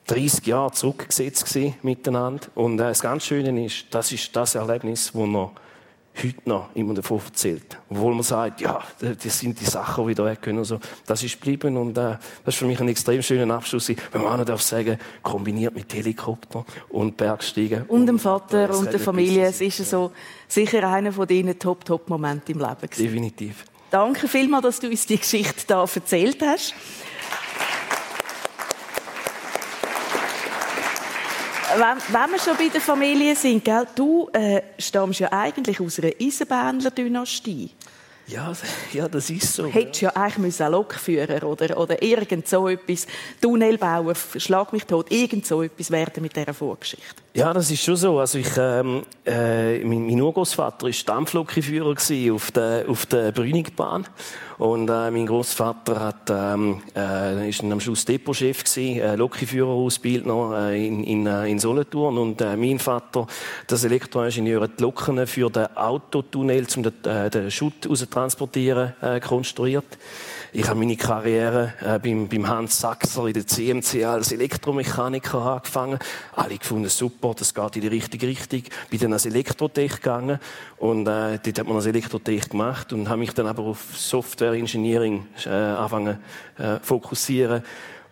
30 Jahre zurückgesetzt gewesen, miteinander. Und äh, das ganz Schöne ist, das ist das Erlebnis, wo noch heute noch immer davon erzählt. Obwohl man sagt, ja, das sind die Sachen, die da weg können. Also, das ist geblieben und äh, das ist für mich ein extrem schöner Abschluss, wenn man auch noch darf sagen, kombiniert mit Helikopter und Bergsteigen. Und dem Vater und, und der Familie. Es ist so sicher einer von deinen Top-Top-Momenten im Leben. Gewesen. Definitiv. Danke vielmals, dass du uns die Geschichte da erzählt hast. Wenn, wenn wir schon bei der Familie sind, gell, du äh, stammst ja eigentlich aus einer Eisenbähnler-Dynastie. Ja, ja, das ist so. Hättest ja, ja eigentlich einen Lokführer oder, oder irgend so etwas, Tunnelbauer, schlag mich tot, irgend so etwas werden mit dieser Vorgeschichte. Ja, das ist schon so. Also ich, ähm, äh, mein, mein Urgroßvater war Dampflokführer auf der, auf der Brünigbahn. Und äh, mein Großvater hat, ähm, äh, ist am Schluss Depotchef gewesen, äh, Lokführerausbildner äh, in, in, äh, in Solothurn. Und äh, mein Vater, das Elektroingenieur, hat die Loken für den Autotunnel, um den, äh, den Schutt raus transportieren, äh, konstruiert. Ich habe meine Karriere äh, beim, beim Hans Sachser in der CMC als Elektromechaniker angefangen. Alle gefunden, super, das geht in die richtige Richtung. Bin dann als Elektrotech gegangen und äh, dort hat man als Elektrotech gemacht und habe mich dann aber auf Software Engineering äh, angefangen äh, fokussieren.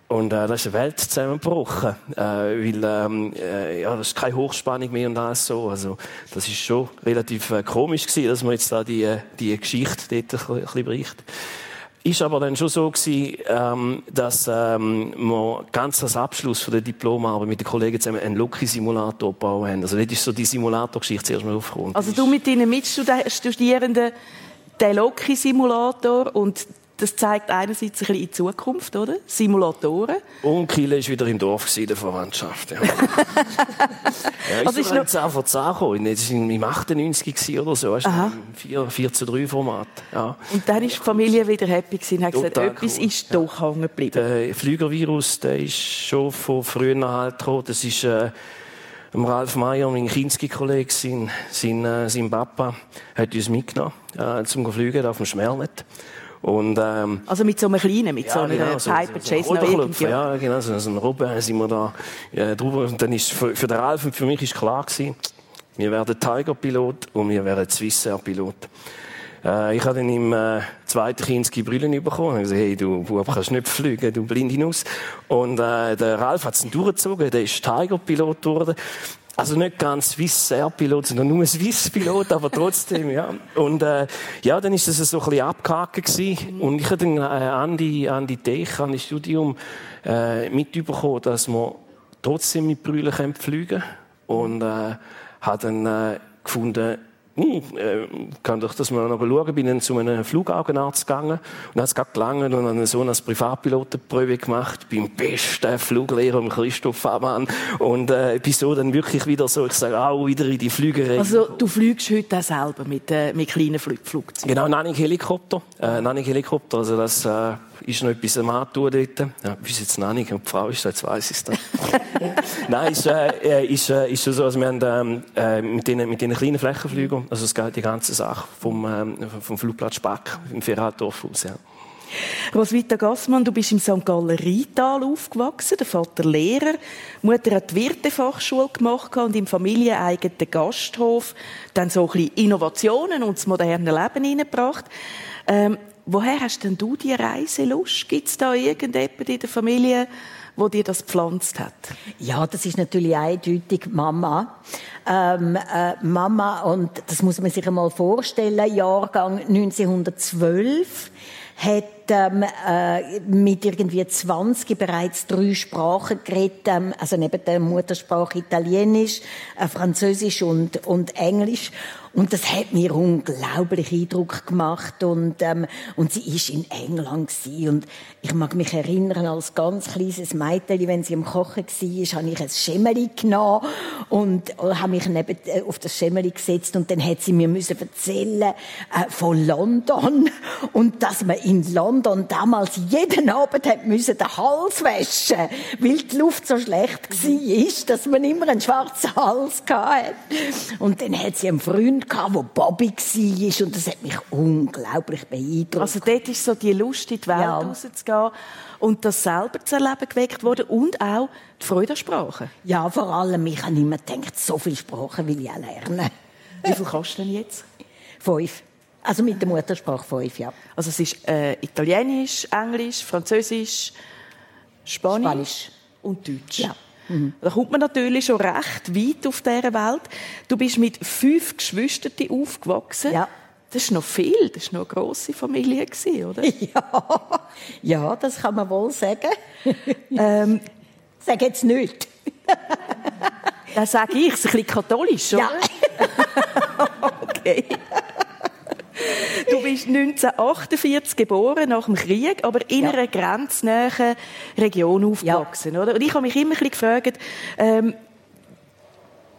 Und äh, da ist eine Welt zusammengebrochen, äh, weil ähm, äh, ja, das ist keine Hochspannung mehr und alles so. Also das ist schon relativ äh, komisch gewesen, dass man jetzt da die, die Geschichte dort ein bisschen bricht. Ist aber dann schon so gewesen, ähm, dass ähm, wir ganz als Abschluss von der Diplomarbeit mit den Kollegen zusammen einen Loki-Simulator gebaut haben. Also das ist so die Simulator-Geschichte zuerst mal aufgekommen. Also du mit deinen Mitstudierenden den Loki-Simulator und das zeigt einerseits ein bisschen in die Zukunft, oder? Simulatoren. Und Kiel war wieder im Dorf, in der Verwandtschaft. Ja. ja, also ist noch... 10 von 10 gekommen. Das war im 98 oder so. Aha. Im 4, zu 3 Format. Ja. Und dann war die Familie wieder happy und hat gesagt, etwas cool. ist ja. doch hängen geblieben. Der Flügervirus, der ist schon von früher halt gekommen. Das ist, äh, Ralf Meyer, mein Kinski-Kollege, sein, sein, äh, sein Papa, hat uns mitgenommen, äh, zum Fliegen auf dem Schmerlet. Und, ähm, also mit so einem kleinen, mit ja, so einer genau, Piper so, Cessna so Ja, genau, so, so ein Robben sind wir da ja, drüber. Und dann ist für, für den Ralf und für mich ist klar gewesen, wir werden Tiger-Pilot und wir werden Swissair-Pilot. Äh, ich habe dann im äh, zweiten Kinski Brillen bekommen. Ich gesagt, hey, du Bub, kannst nicht fliegen, du Blindinus. Und äh, der Ralf hat es durchgezogen, der ist Tiger-Pilot geworden. Also nicht ganz Swiss Air Pilot, sondern nur ein Swiss Pilot, aber trotzdem, ja. Und, äh, ja, dann ist das so ein bisschen abgehakt gewesen. Und ich habe dann äh, an die, an die Tech, an das Studium, äh, mitbekommen, dass man trotzdem mit Brüllen fliegen kann. Und, äh, habe dann, äh, gefunden, kann doch das mal noch schauen. Bin dann zu einem Flugaugenarzt gegangen und hat es gerade gelangen und dann so eine Privatpilotenprobe gemacht beim besten Fluglehrer, Christoph Faban. Und äh, bin so dann wirklich wieder so, ich sage auch wieder in die Flügerei. Also du fliegst heute auch selber mit, äh, mit kleinen Flug Flugzeugen? Genau, Nanning Helikopter. Äh, Nanning Helikopter, also das äh, ist noch etwas am Antun dort. Ja, bis jetzt noch nicht. Und die Frau ist jetzt weiss ich es dann. Nein, ist, äh, ist, äh, ist so, also wir haben ähm, äh, mit den mit den kleinen Flächenflügen, also es geht die ganze Sache vom, ähm, vom Flugplatz Spack im Ferratorf aus, ja. Roswitha Gassmann, du bist im St. Galler Rheintal aufgewachsen, der Vater Lehrer, Mutter hat die Wirtefachschule gemacht und im familieneigenen Gasthof dann so ein bisschen Innovationen und das moderne Leben hineingebracht. Ähm, Woher hast denn du die Reiselust? Gibt es da irgendjemanden in der Familie, wo dir das gepflanzt hat? Ja, das ist natürlich eindeutig Mama. Ähm, äh, Mama, und das muss man sich einmal vorstellen, Jahrgang 1912, hat ähm, äh, mit irgendwie 20 bereits drei Sprachen geredet, ähm, also neben der Muttersprache Italienisch, äh, Französisch und, und Englisch. Und das hat mir unglaublich Eindruck gemacht. Und, ähm, und sie ist in England gewesen. Und ich mag mich erinnern, als ganz kleines Mädchen, wenn sie am Kochen war, habe ich ein Schemmeli genommen und habe mich neben, äh, auf das Schemmeli gesetzt. Und dann hat sie mir müssen erzählen äh, von London. Und dass man in London damals jeden Abend hat müssen den Hals waschen, weil die Luft so schlecht war, dass man immer einen schwarzen Hals hatte. Und dann hat sie einen Freund gehabt, wo Bobby war und das hat mich unglaublich beeindruckt. Also dort ist so die Lust, in die Welt ja. rauszugehen und das selber zu erleben geweckt worden und auch die Freude an Sprachen. Ja, vor allem, ich habe immer gedacht, so viele Sprachen will ich auch lernen. Wie viel du denn jetzt? Fünf. Also mit der Muttersprache fünf, ja. Also es ist äh, Italienisch, Englisch, Französisch, Spanisch, Spanisch. und Deutsch. Ja. Mhm. Da kommt man natürlich schon recht weit auf dieser Welt. Du bist mit fünf Geschwistern aufgewachsen. Ja. Das ist noch viel, das war noch eine grosse Familie, oder? Ja, ja das kann man wohl sagen. ähm, sag jetzt nicht. das sage ich, es ist ein bisschen katholisch, oder? Ja. okay. Du bist 1948 geboren, nach dem Krieg, aber in ja. einer grenznähen Region aufgewachsen, ja. oder? Und ich habe mich immer ein bisschen gefragt, ähm,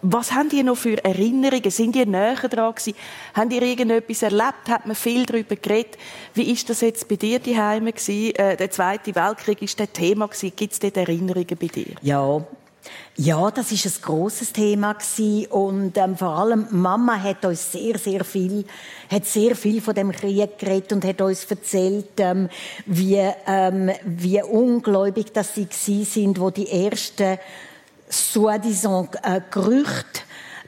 was haben die noch für Erinnerungen? Sind die näher dran gewesen? Haben die irgendetwas erlebt? Hat man viel darüber geredet? Wie ist das jetzt bei dir die Heime Äh, der Zweite Weltkrieg ist das Thema gewesen. Gibt es dort Erinnerungen bei dir? Ja, ja, das ist ein großes Thema und ähm, vor allem Mama hat uns sehr sehr viel hat sehr viel von dem Krieg geredet und hat uns erzählt, ähm, wie ähm, wie ungläubig dass sie gewesen sind, wo die ersten soi-disant äh, Gerüchte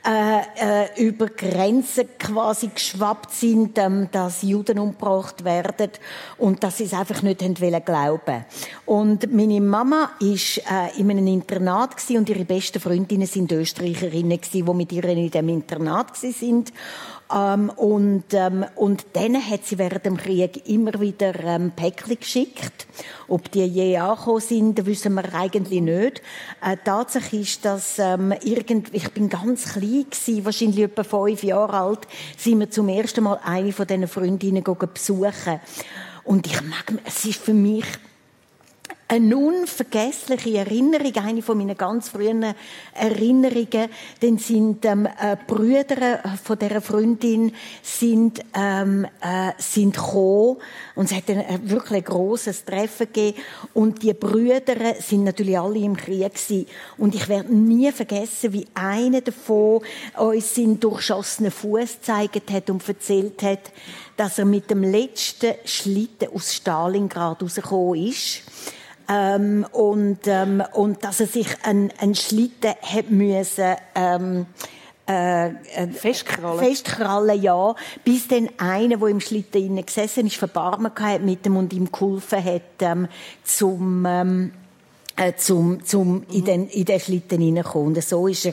äh, äh, über Grenzen quasi geschwappt sind, ähm, dass Juden umgebracht werden und dass sie es einfach nicht haben wollen glauben. Und meine Mama ist äh, in einem Internat und ihre besten Freundinnen sind Österreicherinnen gewesen, die mit ihr in dem Internat sind ähm, und, ähm, und dann hat sie während dem Krieg immer wieder ähm, Päckchen geschickt. Ob die je angekommen sind, wissen wir eigentlich nicht. Äh, Tatsache ist, dass ähm, irgend, ich bin ganz klein gewesen, wahrscheinlich etwa fünf Jahre alt, sind wir zum ersten Mal eine von diesen Freundinnen besuchen. Und ich mag, es ist für mich eine unvergessliche Erinnerung, eine von meinen ganz frühen Erinnerungen, denn sind ähm, äh, Brüder von der Freundin sind ähm, äh, sind gekommen. Und es hat ein, ein wirklich großes Treffen gegeben. Und die Brüder sind natürlich alle im Krieg gewesen. und ich werde nie vergessen, wie einer davon uns seinen durchschossenen Fuß gezeigt hat und erzählt hat, dass er mit dem letzten Schlitten aus Stalingrad rausgekommen ist ähm, und, ähm, und dass er sich ein, ein Schlitten hat müssen, ähm, äh, äh, festkrallen. festkrallen, ja, bis dann einer, der im Schlitten innen gesessen ist, Verbarmen hat mit dem und ihm geholfen hat, ähm, zum, ähm, äh, zum, zum mhm. in, den, in den Schlitten hineinkommen. Und so ist er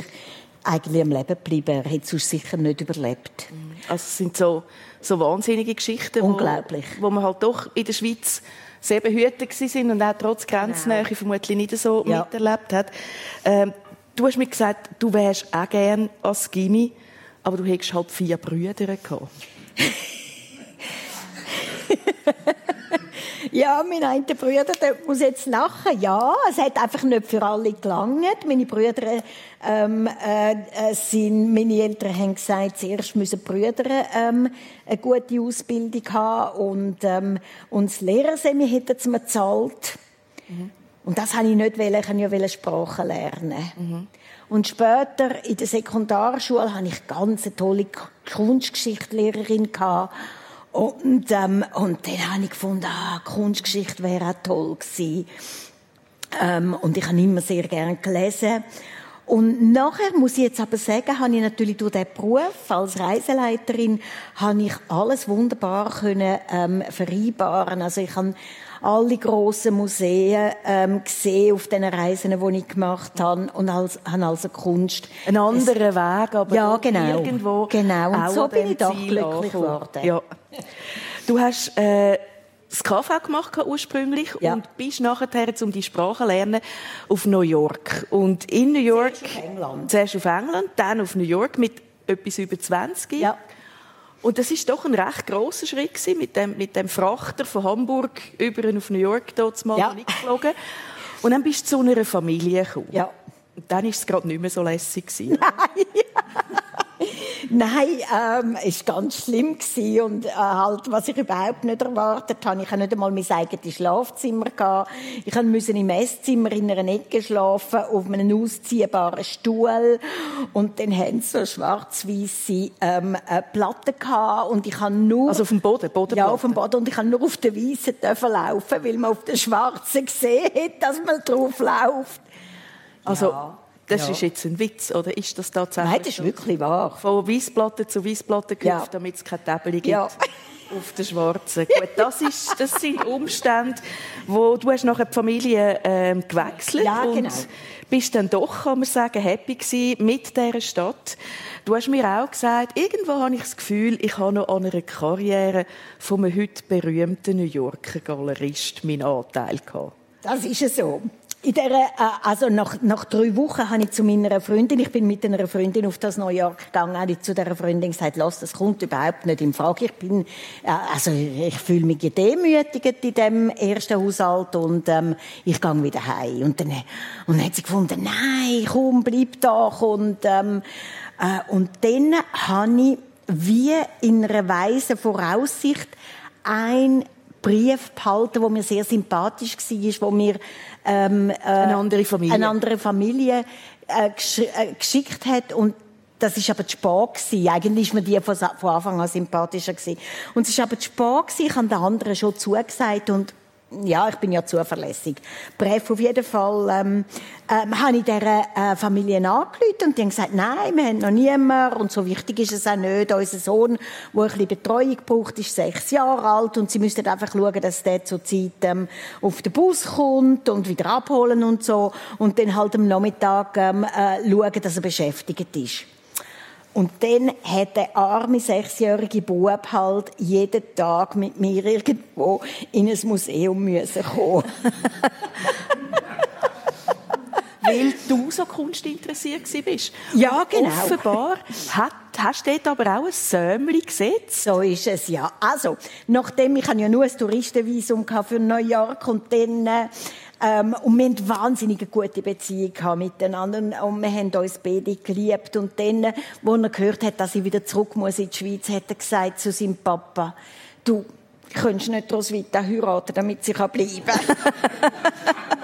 eigentlich am Leben geblieben. Er hat es sicher nicht überlebt. Mhm. Also es sind so, so wahnsinnige Geschichten, Unglaublich. Wo, wo man halt doch in der Schweiz sehr behütet sind und auch trotz Grenznähe genau. vermutlich nicht so ja. miterlebt hat. Ähm, du hast mir gesagt, du wärst auch gern als Gimmi, aber du hättest halt vier Brüder gehabt. Ja, mein einer Bruder, der muss jetzt lachen. Ja, es hat einfach nicht für alle gelangt. Meine Brüder ähm, äh, äh, sind, meine Eltern haben gesagt, zuerst müssen Brüder ähm, eine gute Ausbildung haben und, ähm, und das Lehrersemi hätten sie mir gezahlt. Mhm. Und das habe ich nicht wollen. Ich wollte ja Sprachen lernen. Mhm. Und später in der Sekundarschule hatte ich ganz eine tolle Kunstgeschichtslehrerin gehabt. Und, ähm, und dann habe ich gefunden, ah, Kunstgeschichte wäre auch toll gewesen. Ähm, und ich habe immer sehr gerne gelesen. Und nachher muss ich jetzt aber sagen, habe ich natürlich durch diesen Beruf als Reiseleiterin, habe ich alles wunderbar können, ähm, vereinbaren. Also ich habe alle grossen Museen ähm, gesehen auf den Reisen, die ich gemacht habe und als, habe also Kunst. Ein anderer Weg, aber ja, genau, irgendwo genau. Und so bin ich doch glücklich geworden. Ja. Du hast äh, das KV gemacht ursprünglich ja. und bist nachher, um die Sprache zu lernen, auf New York. Und in New York... Zuerst auf England. Zuerst auf England, dann auf New York mit etwas über 20. Ja. Und das ist doch ein recht grosser Schritt gewesen, mit dem, mit dem Frachter von Hamburg über auf New York dort mal ja. geflogen. Und dann bist du zu einer Familie gekommen. Ja. Und dann war es gerade nicht mehr so lässig. Gewesen. Nein. Nein, ähm, es war ganz schlimm gewesen und äh, halt, was ich überhaupt nicht erwartet habe. Ich habe nicht einmal mein eigenes Schlafzimmer gehabt. Ich musste im Esszimmer in einer Ecke schlafen, auf einem ausziehbaren Stuhl und dann haben sie so schwarz-weisse ähm, äh, Platten gehabt und ich habe nur... Also auf dem Boden? Bodenplatte. Ja, auf dem Boden und ich habe nur auf der weißen laufen, weil man auf der schwarzen gesehen hat, dass man drauf läuft. Also... Ja. Das ja. ist jetzt ein Witz, oder ist das tatsächlich? Nein, das ist wirklich wahr. Von Weissplatte zu Weissplatte gehüpft, ja. damit es keine Tabelle gibt. Ja. Auf der schwarzen. Gut, das, ist, das sind Umstände, wo du hast nachher die Familie ähm, gewechselt ja, genau. und bist dann doch, kann man sagen, happy gewesen mit dieser Stadt. Du hast mir auch gesagt, irgendwo habe ich das Gefühl, ich habe noch an einer Karriere von einem heute berühmten New Yorker Galerist meinen Anteil gehabt. Das ist so. In der, äh, also nach, nach drei Wochen habe ich zu meiner Freundin, ich bin mit einer Freundin auf das New York gegangen, habe ich zu dieser Freundin gesagt, lass, das kommt überhaupt nicht in Frage. Ich bin, äh, also ich fühle mich gedemütigt in dem ersten Haushalt und ähm, ich gehe wieder heim. Und dann, und dann hat sie gefunden, nein, komm, bleib doch. Und, ähm, äh, und dann habe ich wie in einer weisen Voraussicht ein Brief behalten, wo mir sehr sympathisch war, wo mir ähm, äh, eine andere Familie, eine andere Familie äh, gesch äh, geschickt hat und das ist aber zu spät gewesen. Eigentlich ist mir die von, von Anfang an sympathischer gewesen. Und es ist aber zu spät gewesen. Ich habe den anderen schon zugesagt und ja, ich bin ja zuverlässig. Brief auf jeden Fall ähm, ähm, habe ich dieser äh, Familie angerufen und die haben gesagt, nein, wir haben noch niemanden und so wichtig ist es auch nicht. Unser Sohn, der ein bisschen Betreuung braucht, ist sechs Jahre alt und sie müssten einfach schauen, dass der zur Zeit ähm, auf den Bus kommt und wieder abholen und so und dann halt am Nachmittag ähm, äh, schauen, dass er beschäftigt ist. Und dann hat der arme sechsjährige Bub halt jeden Tag mit mir irgendwo in ein Museum müssen kommen. Weil du so kunstinteressiert bist. Ja, genau. Offenbar hat, hast du dort aber auch ein Sömli gesetzt. So ist es, ja. Also, nachdem ich ja nur ein Touristenvisum für New York und dann äh, ähm, und wir hatten wahnsinnig eine gute Beziehung miteinander und wir haben uns beide geliebt. Und dann, als er gehört hat, dass ich wieder zurück muss in die Schweiz, hat er gesagt zu seinem Papa, du könntest nicht Roswitha heiraten, damit sie bleiben kann.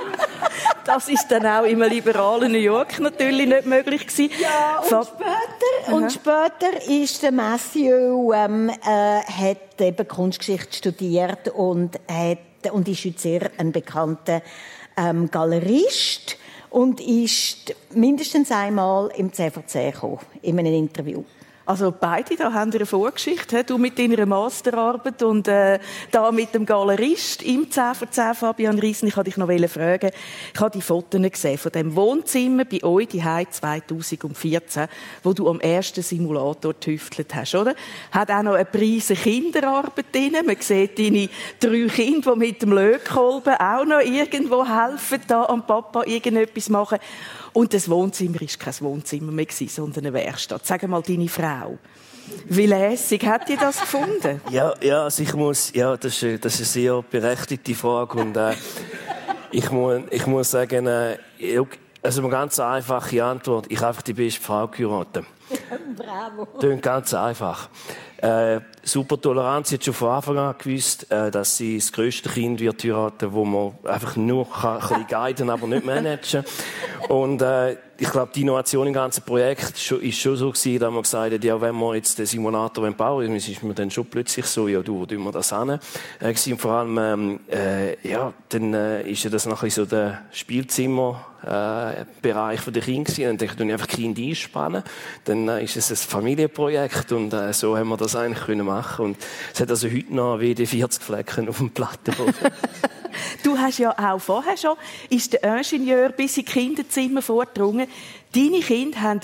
Das ist dann auch im liberalen New York natürlich nicht möglich gewesen. Ja, und später, und später ist der Matthew, ähm, äh, hat eben Kunstgeschichte studiert und hat und ist heute sehr ein bekannter ähm, Galerist und ist mindestens einmal im CVC gekommen, in einem Interview. Also beide da haben eine Vorgeschichte. Du mit deiner Masterarbeit und äh, da mit dem Galerist im 10 vor 10, Fabian Riesen. Ich wollte dich noch fragen. Ich habe die Fotos gesehen von dem Wohnzimmer bei euch die 2014, wo du am ersten Simulator tüftelt hast, oder? Hat auch noch eine Preise Kinderarbeit drin. Man sieht deine drei Kinder, die mit dem Lötkolben auch noch irgendwo helfen, da am Papa irgendetwas machen. Und das Wohnzimmer ist kein Wohnzimmer mehr sondern eine Werkstatt. Sag mal deine Frau. Wie lässig hat ihr das gefunden? Ja, ja, also ich muss, ja, das ist, das ist eine sehr berechtigte Frage und äh, ich muss, ich muss sagen, äh, also eine ganz einfache Antwort. Ich habe einfach die beste Frau geheiratet. Bravo. Klingt ganz einfach. Äh, super Toleranz. Sie hat schon von Anfang an gewusst, äh, dass sie das grösste Kind wird heiraten, wo man einfach nur kann, bisschen guiden, aber nicht managen. Und äh, ich glaube, die Innovation im ganzen Projekt ist schon so gewesen, dass man gesagt hat, ja, wenn wir jetzt den Simulator bauen wollen, ist mir dann schon plötzlich so, ja, du, wo tun wir das an? Äh, und vor allem, ähm, äh, ja, dann äh, ist ja das bisschen so der Spielzimmerbereich äh, der Kinder gewesen. Dann denke ich, einfach Kinder einspannen. Dann äh, ist es ein Familienprojekt und äh, so haben wir das eigentlich können machen. Und es hat also heute noch WD-40 Flecken auf dem Plattenboden. Du hast ja auch vorher schon, ist der Ingenieur bis in Kinderzimmer vorgedrungen. Deine Kinder haben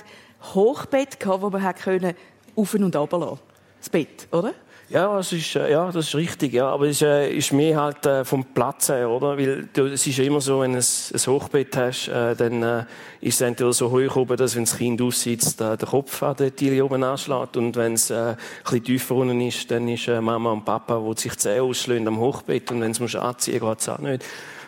Hochbett gehabt, wo man können auf und runter lassen. Das Bett, oder? Ja, das ist, äh, ja, das ist richtig, ja. Aber es ist, äh, ist mehr halt äh, vom Platz her, oder? Weil du, es ist ja immer so, wenn du ein, ein Hochbett hast, äh, dann äh, ist es entweder so hoch oben, dass wenn das Kind aussitzt, äh, der Kopf an der Tiere oben anschlägt. Und wenn es äh, ein bisschen tiefer unten ist, dann ist äh, Mama und Papa, die sich die Zähne ausschlagen am Hochbett. Und wenn es anziehen geht es auch nicht.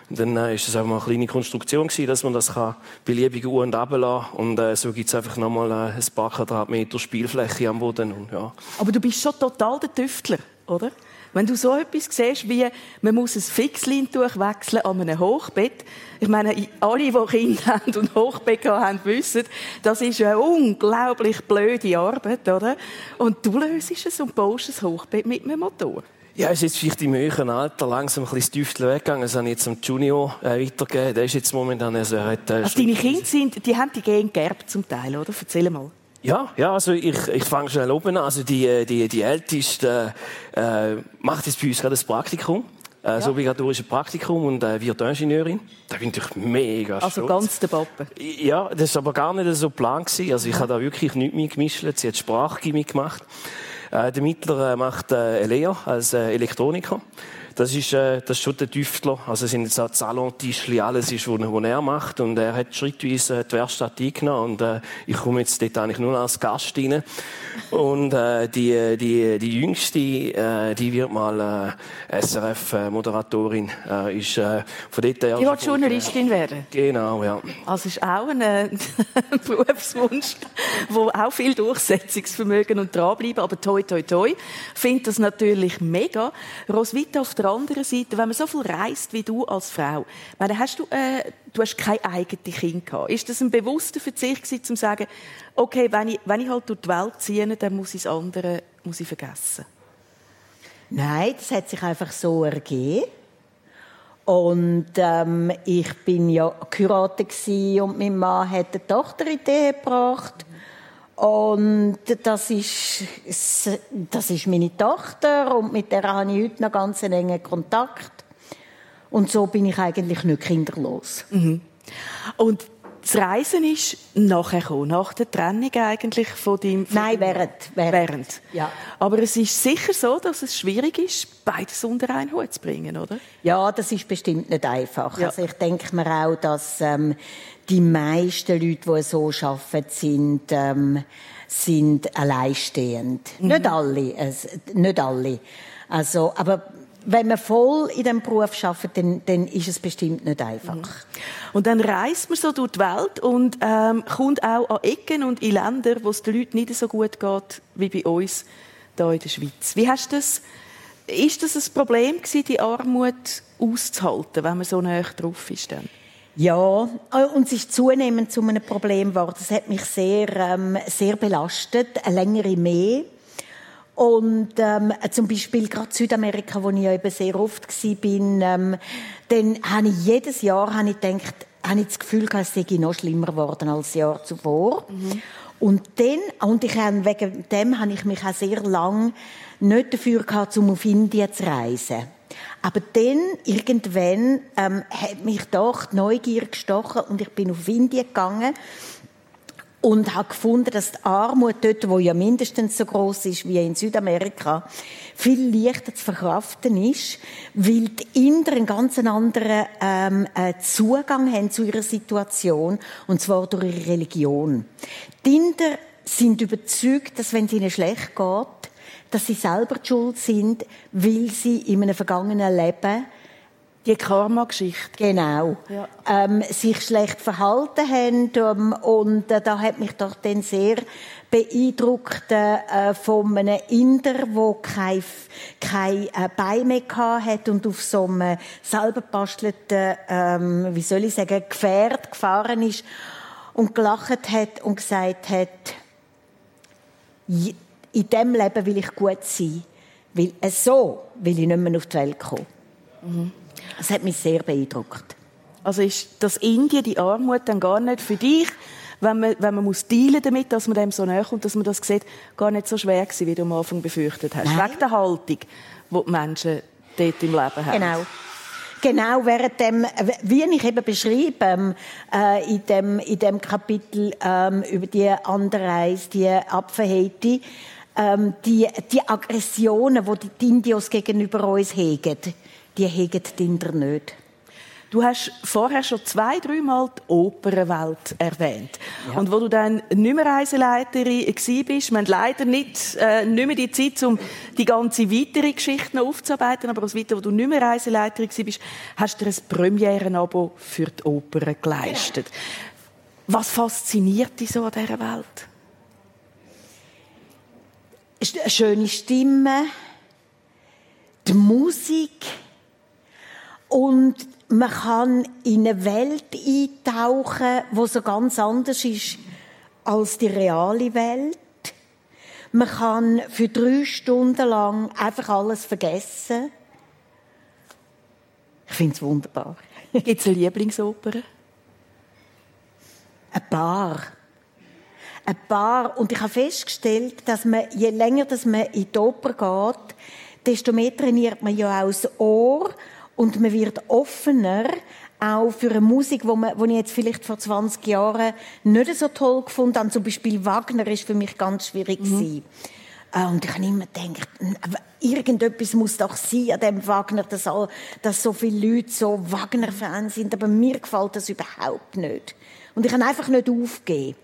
Dann äh, ist es einfach mal eine kleine Konstruktion gewesen, dass man das kann beliebig u und runterlassen Und äh, so gibt es einfach nochmal äh, ein paar Quadratmeter Spielfläche am Boden. Und, ja. Aber du bist schon total der Tüftler, oder? Wenn du so etwas siehst, wie man muss ein Fixleintuch wechseln an einem Hochbett. Ich meine, alle, die Kinder haben und Hochbett haben, wissen, das ist eine unglaublich blöde Arbeit, oder? Und du löst es und baust ein Hochbett mit einem Motor. Ja, ist jetzt vielleicht im höheren Alter langsam ein bisschen das Tüftel weggegangen. Das habe ich jetzt am Junior äh, weitergegeben. Der ist jetzt momentan, also er hat, äh, also deine Kinder sind, die haben die Gene geerbt zum Teil, oder? Erzähl mal. Ja, ja, also ich, ich fange schnell oben an. Also die, äh, die, die Älteste äh, macht jetzt bei uns gerade das Praktikum. Äh, ja. Das obligatorische Praktikum und äh, wird Ingenieurin. Da bin ich mega stolz. Also ganz der Pappe. Ja, das war aber gar nicht so plan gewesen. Also ich habe da wirklich nichts mitgemischt. Sie hat Sprachchemie gemacht. Äh, der Mittlere macht äh, eine Lehre als äh, Elektroniker. Das ist, äh, das ist schon der Tüftler. Also es sind jetzt auch Salontischli, alles ist, was er macht. Und er hat schrittweise äh, die Werkstatt eingenommen. Und äh, ich komme jetzt dort eigentlich nur als Gast rein. Und äh, die, die, die Jüngste, äh, die wird mal äh, SRF-Moderatorin. Äh, ist äh, von dort her... Die wird Journalistin werden? Genau, ja. Also ist auch ein, äh, Berufswunsch, wo auch viel Durchsetzungsvermögen und dranbleiben. Aber toi, toi, toi. Finde das natürlich mega. Roswitha, auf der anderen Seite, wenn man so viel reist wie du als Frau, meine, hast du, äh, du hast kein eigenes Kind gehabt. Ist das ein bewusster Verzicht gewesen, zu sagen, okay, wenn ich, wenn ich halt durch die Welt ziehe, dann muss ich das andere muss ich vergessen? Nein, das hat sich einfach so ergeben. Und ähm, ich bin ja geheiratet und mein Mann hat eine Tochter in die Ehe gebracht. Und das ist, das ist meine Tochter und mit der habe ich heute noch ganz einen engen Kontakt. Und so bin ich eigentlich nicht kinderlos. Mhm. Und das Reisen ist nachher gekommen, nach der Trennung eigentlich von deinem... Von Nein, während, während. während. Ja. Aber es ist sicher so, dass es schwierig ist, beides unter einen Hut zu bringen, oder? Ja, das ist bestimmt nicht einfach. Ja. Also ich denke mir auch, dass ähm, die meisten Leute, die so arbeiten, sind, ähm, sind alleinstehend. Mhm. Nicht alle, also, nicht alle. Also, aber wenn man voll in diesem Beruf arbeitet, dann, dann ist es bestimmt nicht einfach. Mhm. Und dann reist man so durch die Welt und ähm, kommt auch an Ecken und in Länder, wo es den Leuten nicht so gut geht wie bei uns hier in der Schweiz. Wie hast du das, ist das ein Problem gewesen, die Armut auszuhalten, wenn man so nah drauf ist? Dann? Ja, und es ist zunehmend zu einem Problem geworden. Das hat mich sehr, ähm, sehr belastet, eine längere Mehr. Und ähm, zum Beispiel gerade Südamerika, wo ich ja eben sehr oft war, bin, ähm, dann habe ich jedes Jahr habe ich gedacht, habe ich das Gefühl, es sei noch schlimmer geworden als das Jahr zuvor. Mhm. Und dann, und ich habe, wegen dem habe ich mich auch sehr lang nicht dafür gehabt, um auf Indien zu reisen. Aber dann, irgendwann, ähm, hat mich doch die Neugier gestochen und ich bin auf Indien gegangen und habe gefunden, dass die Armut dort, wo ja mindestens so groß ist wie in Südamerika, viel leichter zu verkraften ist, weil die Inder einen ganz anderen ähm, äh, Zugang haben zu ihrer Situation, und zwar durch ihre Religion. Die Inder sind überzeugt, dass wenn es ihnen schlecht geht, dass sie selber die schuld sind, weil sie in einem vergangenen Leben die Karma-Geschichte. Genau. Ja. Ähm, sich schlecht verhalten haben. Ähm, und äh, da hat mich doch dann sehr beeindruckt äh, von einem Inder, der kein, kein äh, Bein mehr hat und auf so einem selber bastelten, ähm, wie soll ich sagen, Gefährt gefahren ist und gelacht hat und gesagt hat, in diesem Leben will ich gut sein, weil so will ich nicht mehr auf die Welt kommen. Mhm. Das hat mich sehr beeindruckt. Also ist das Indien, die Armut, dann gar nicht für dich, wenn man, wenn man muss dealen damit, dass man dem so näher kommt, dass man das sieht, gar nicht so schwer gewesen, wie du am Anfang befürchtet hast. Nein. Wegen der Haltung, die die Menschen dort im Leben haben. Genau. Genau, während dem, wie ich eben beschrieben, ähm, äh, in dem, in dem Kapitel ähm, über die Anreise, die Abverhältnisse, ähm, die, die Aggressionen, die die Indios gegenüber uns hegen, die hegen die Inder nicht. Du hast vorher schon zwei, dreimal die Opernwelt erwähnt. Ja. Und wo du dann nicht mehr Reiseleiterin bist, wir haben leider nicht, äh, nicht mehr die Zeit, um die ganze weitere Geschichte noch aufzuarbeiten, aber als weiter, wo du nicht mehr Reiseleiterin bist, hast du dir ein Premierenabo für die Oper geleistet. Ja. Was fasziniert dich so an dieser Welt? Eine schöne Stimme, die Musik, und man kann in eine Welt eintauchen, wo so ganz anders ist als die reale Welt. Man kann für drei Stunden lang einfach alles vergessen. Ich finde es wunderbar. Gibt es eine Lieblingsoper? Ein paar. Ein paar. Und ich habe festgestellt, dass man, je länger dass man in die Oper geht, desto mehr trainiert man ja auch das Ohr und man wird offener auch für eine Musik, wo, man, wo ich jetzt vielleicht vor 20 Jahren nicht so toll gefunden habe. Zum Beispiel Wagner ist für mich ganz schwierig mhm. Äh, und ich habe immer gedacht, irgendetwas muss doch sein an dem Wagner, dass, all, dass so viele Leute so Wagner-Fans sind. Aber mir gefällt das überhaupt nicht. Und ich kann einfach nicht aufgeben.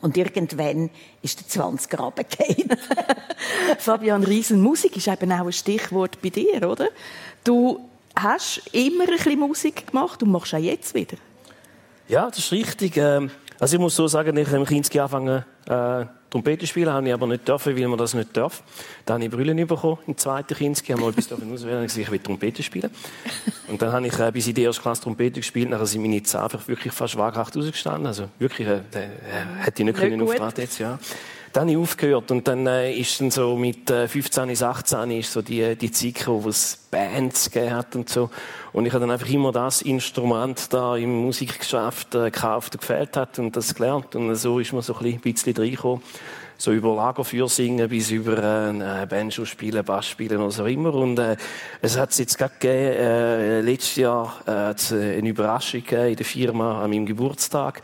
Und irgendwann ist der 20er runtergefallen. Fabian Riesen, Musik ist eben auch ein Stichwort bei dir, oder? Du hast immer ein bisschen Musik gemacht und machst auch jetzt wieder. Ja, das ist richtig. Ähm, also ich muss so sagen, ich habe im Kinski angefangen, äh, Trompete spielen, habe ich aber nicht dürfen, weil man das nicht darf. Dann habe ich Brüllen bekommen im zweiten Kinski, habe mal etwas auswählen und ich will Trompete spielen. Und dann habe ich äh, bis in die erste Klasse Trompete gespielt, nachher sind meine Zähne wirklich fast waagrecht rausgestanden. Also wirklich, äh, äh, hätte ich nicht, nicht können auftreten jetzt, ja. Dann habe ich aufgehört und dann äh, ist dann so mit äh, 15, 16 ist so die, die Zeit gekommen, wo es Bands gegeben und so. Und ich habe dann einfach immer das Instrument da im Musikgeschäft äh, gekauft und gefällt hat und das gelernt. Und so ist man so ein bisschen reingekommen. So über Lagerfeuer singen bis über äh, Banjo spielen, Bass spielen oder so immer. Und äh, es hat jetzt gerade gegeben, äh, letztes Jahr äh, eine Überraschung in der Firma an meinem Geburtstag.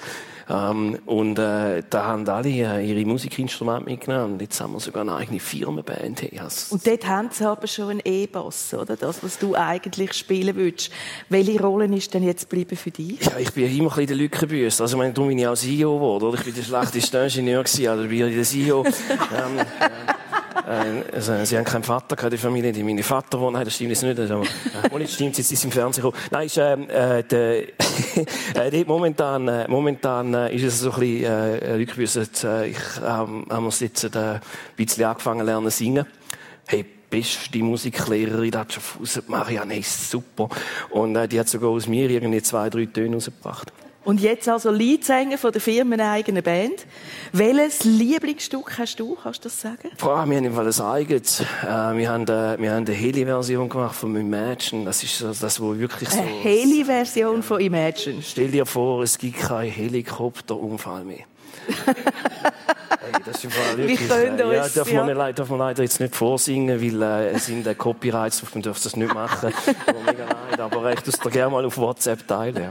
Ähm, und äh, da haben alle äh, ihre Musikinstrumente mitgenommen. Und jetzt haben wir sogar eine eigene Firmenband. Hey, und dort haben sie aber schon einen E-Bass, oder? Das, was du eigentlich spielen willst. Welche Rolle ist denn jetzt geblieben für dich? Ja, ich bin immer ein bisschen der Lückenbüß. Also, ich meine, darum bin ich auch CEO geworden, oder? Ich bin der schlechteste Ingenieur gewesen, also bin ich der CEO. ähm, äh, äh, also, sie haben keinen Vater gehabt, die Familie, die meine Vater wohnen. Nein, das stimmt jetzt nicht. Also, äh, jetzt stimmt jetzt ist im Fernsehen gekommen. Nein, ist, ähm, äh, der, äh, momentan, äh, momentan äh, ist es so ein bisschen, äh, Rückwüssen, äh, ich, ähm, haben wir jetzt äh, ein bisschen angefangen lernen singen. Hey, beste Musiklehrerin, die hat schon Fuß, Marianne ist super. Und äh, die hat sogar aus mir irgendwie zwei, drei Töne rausgebracht. Und jetzt also Leadsänger von der firmeneigenen Band. Welches Lieblingsstück hast du? Kannst du das sagen? Boah, wir haben im Fall ein eigenes. Äh, wir haben, äh, wir haben eine Heli-Version gemacht von Imagine. Das ist das, wo wirklich so... Eine Heli-Version ja. von Imagine? Stell dir vor, es gibt keinen Helikopterunfall mehr. Hey, das ist wirklich, Wir können äh, ja, darf, man ja. darf man leider jetzt nicht vorsingen, weil äh, es sind äh, Copyrights, man darf das nicht machen. mega leid, aber ich tue es dir gerne mal auf WhatsApp teilen. Ja.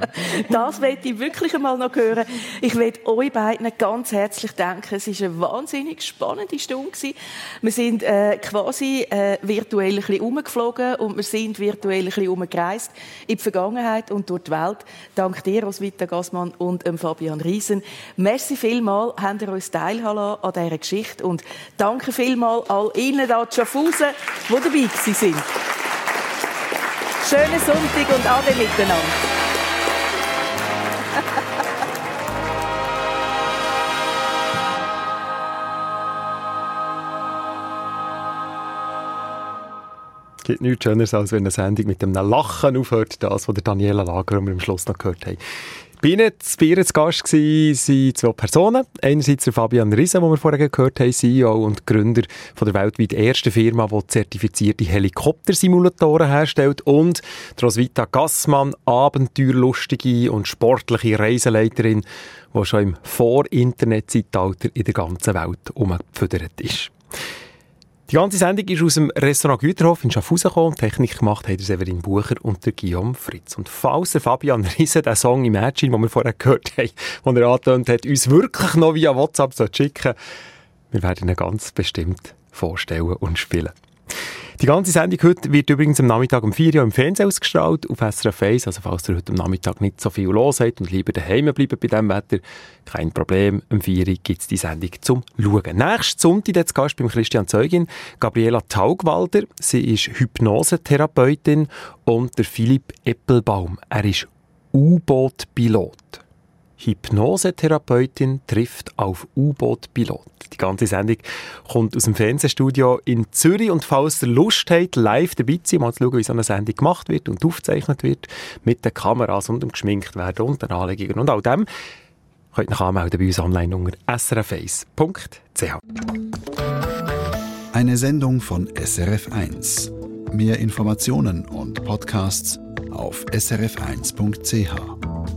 Das möchte ich wirklich einmal noch hören. Ich möchte euch beiden ganz herzlich danken. Es war eine wahnsinnig spannende Stunde. Gewesen. Wir sind äh, quasi äh, virtuell ein bisschen umgeflogen und wir sind virtuell ein bisschen umgereist in die Vergangenheit und durch die Welt. Dank dir, Roswitha Gassmann und ähm, Fabian Riesen. Merci vielmal, habt ihr uns teilhaben an dieser Geschichte. Und danke vielmals all Ihnen da Schaffhausen, die dabei sind. Schönen Sonntag und alle miteinander. Es gibt nichts Schöneres, als wenn eine Sendung mit einem Lachen aufhört, das, was Daniela Lager am Schluss noch gehört haben. Bei Ihnen bei ihr zu Gast waren zwei Personen. Einerseits der Fabian Riese, den wir vorher gehört haben, CEO und Gründer von der weltweit ersten Firma, die zertifizierte Helikoptersimulatoren herstellt. Und Roswitha Gassmann, abenteuerlustige und sportliche Reiseleiterin, die schon im Vor-Internet-Zeitalter in der ganzen Welt umgepfüttert ist. Die ganze Sendung ist aus dem Restaurant Güterhof in Schaffhausen gekommen. Technik gemacht haben Severin Bucher und der Guillaume Fritz. Und falls der Fabian Riese den Song Imagine, den wir vorher gehört haben, den er angetönt hat, uns wirklich noch via WhatsApp schicken wir werden ihn ganz bestimmt vorstellen und spielen. Die ganze Sendung heute wird übrigens am Nachmittag um 4 Uhr im Fernsehen ausgestrahlt, auf SRF 1. Also falls ihr heute am Nachmittag nicht so viel los habt und lieber daheim bleiben bei diesem Wetter, kein Problem. Um 4 Uhr gibt es die Sendung zum Schauen. Nächstes Sonntag jetzt Gast beim Christian Zeugin, Gabriela Taugwalder. Sie ist Hypnosetherapeutin und der Philipp Eppelbaum. Er ist U-Boot-Pilot. Hypnosetherapeutin trifft auf U-Boot-Pilot. Die ganze Sendung kommt aus dem Fernsehstudio in Zürich und falls ihr Lust habt, live dabei zu sein, mal zu schauen, wie so eine Sendung gemacht wird und aufgezeichnet wird, mit den Kameras und dem geschminkt werden und den Anlegungen und all dem, könnt ihr euch anmelden bei uns online unter srf1.ch. Eine Sendung von SRF1. Mehr Informationen und Podcasts auf srf1.ch.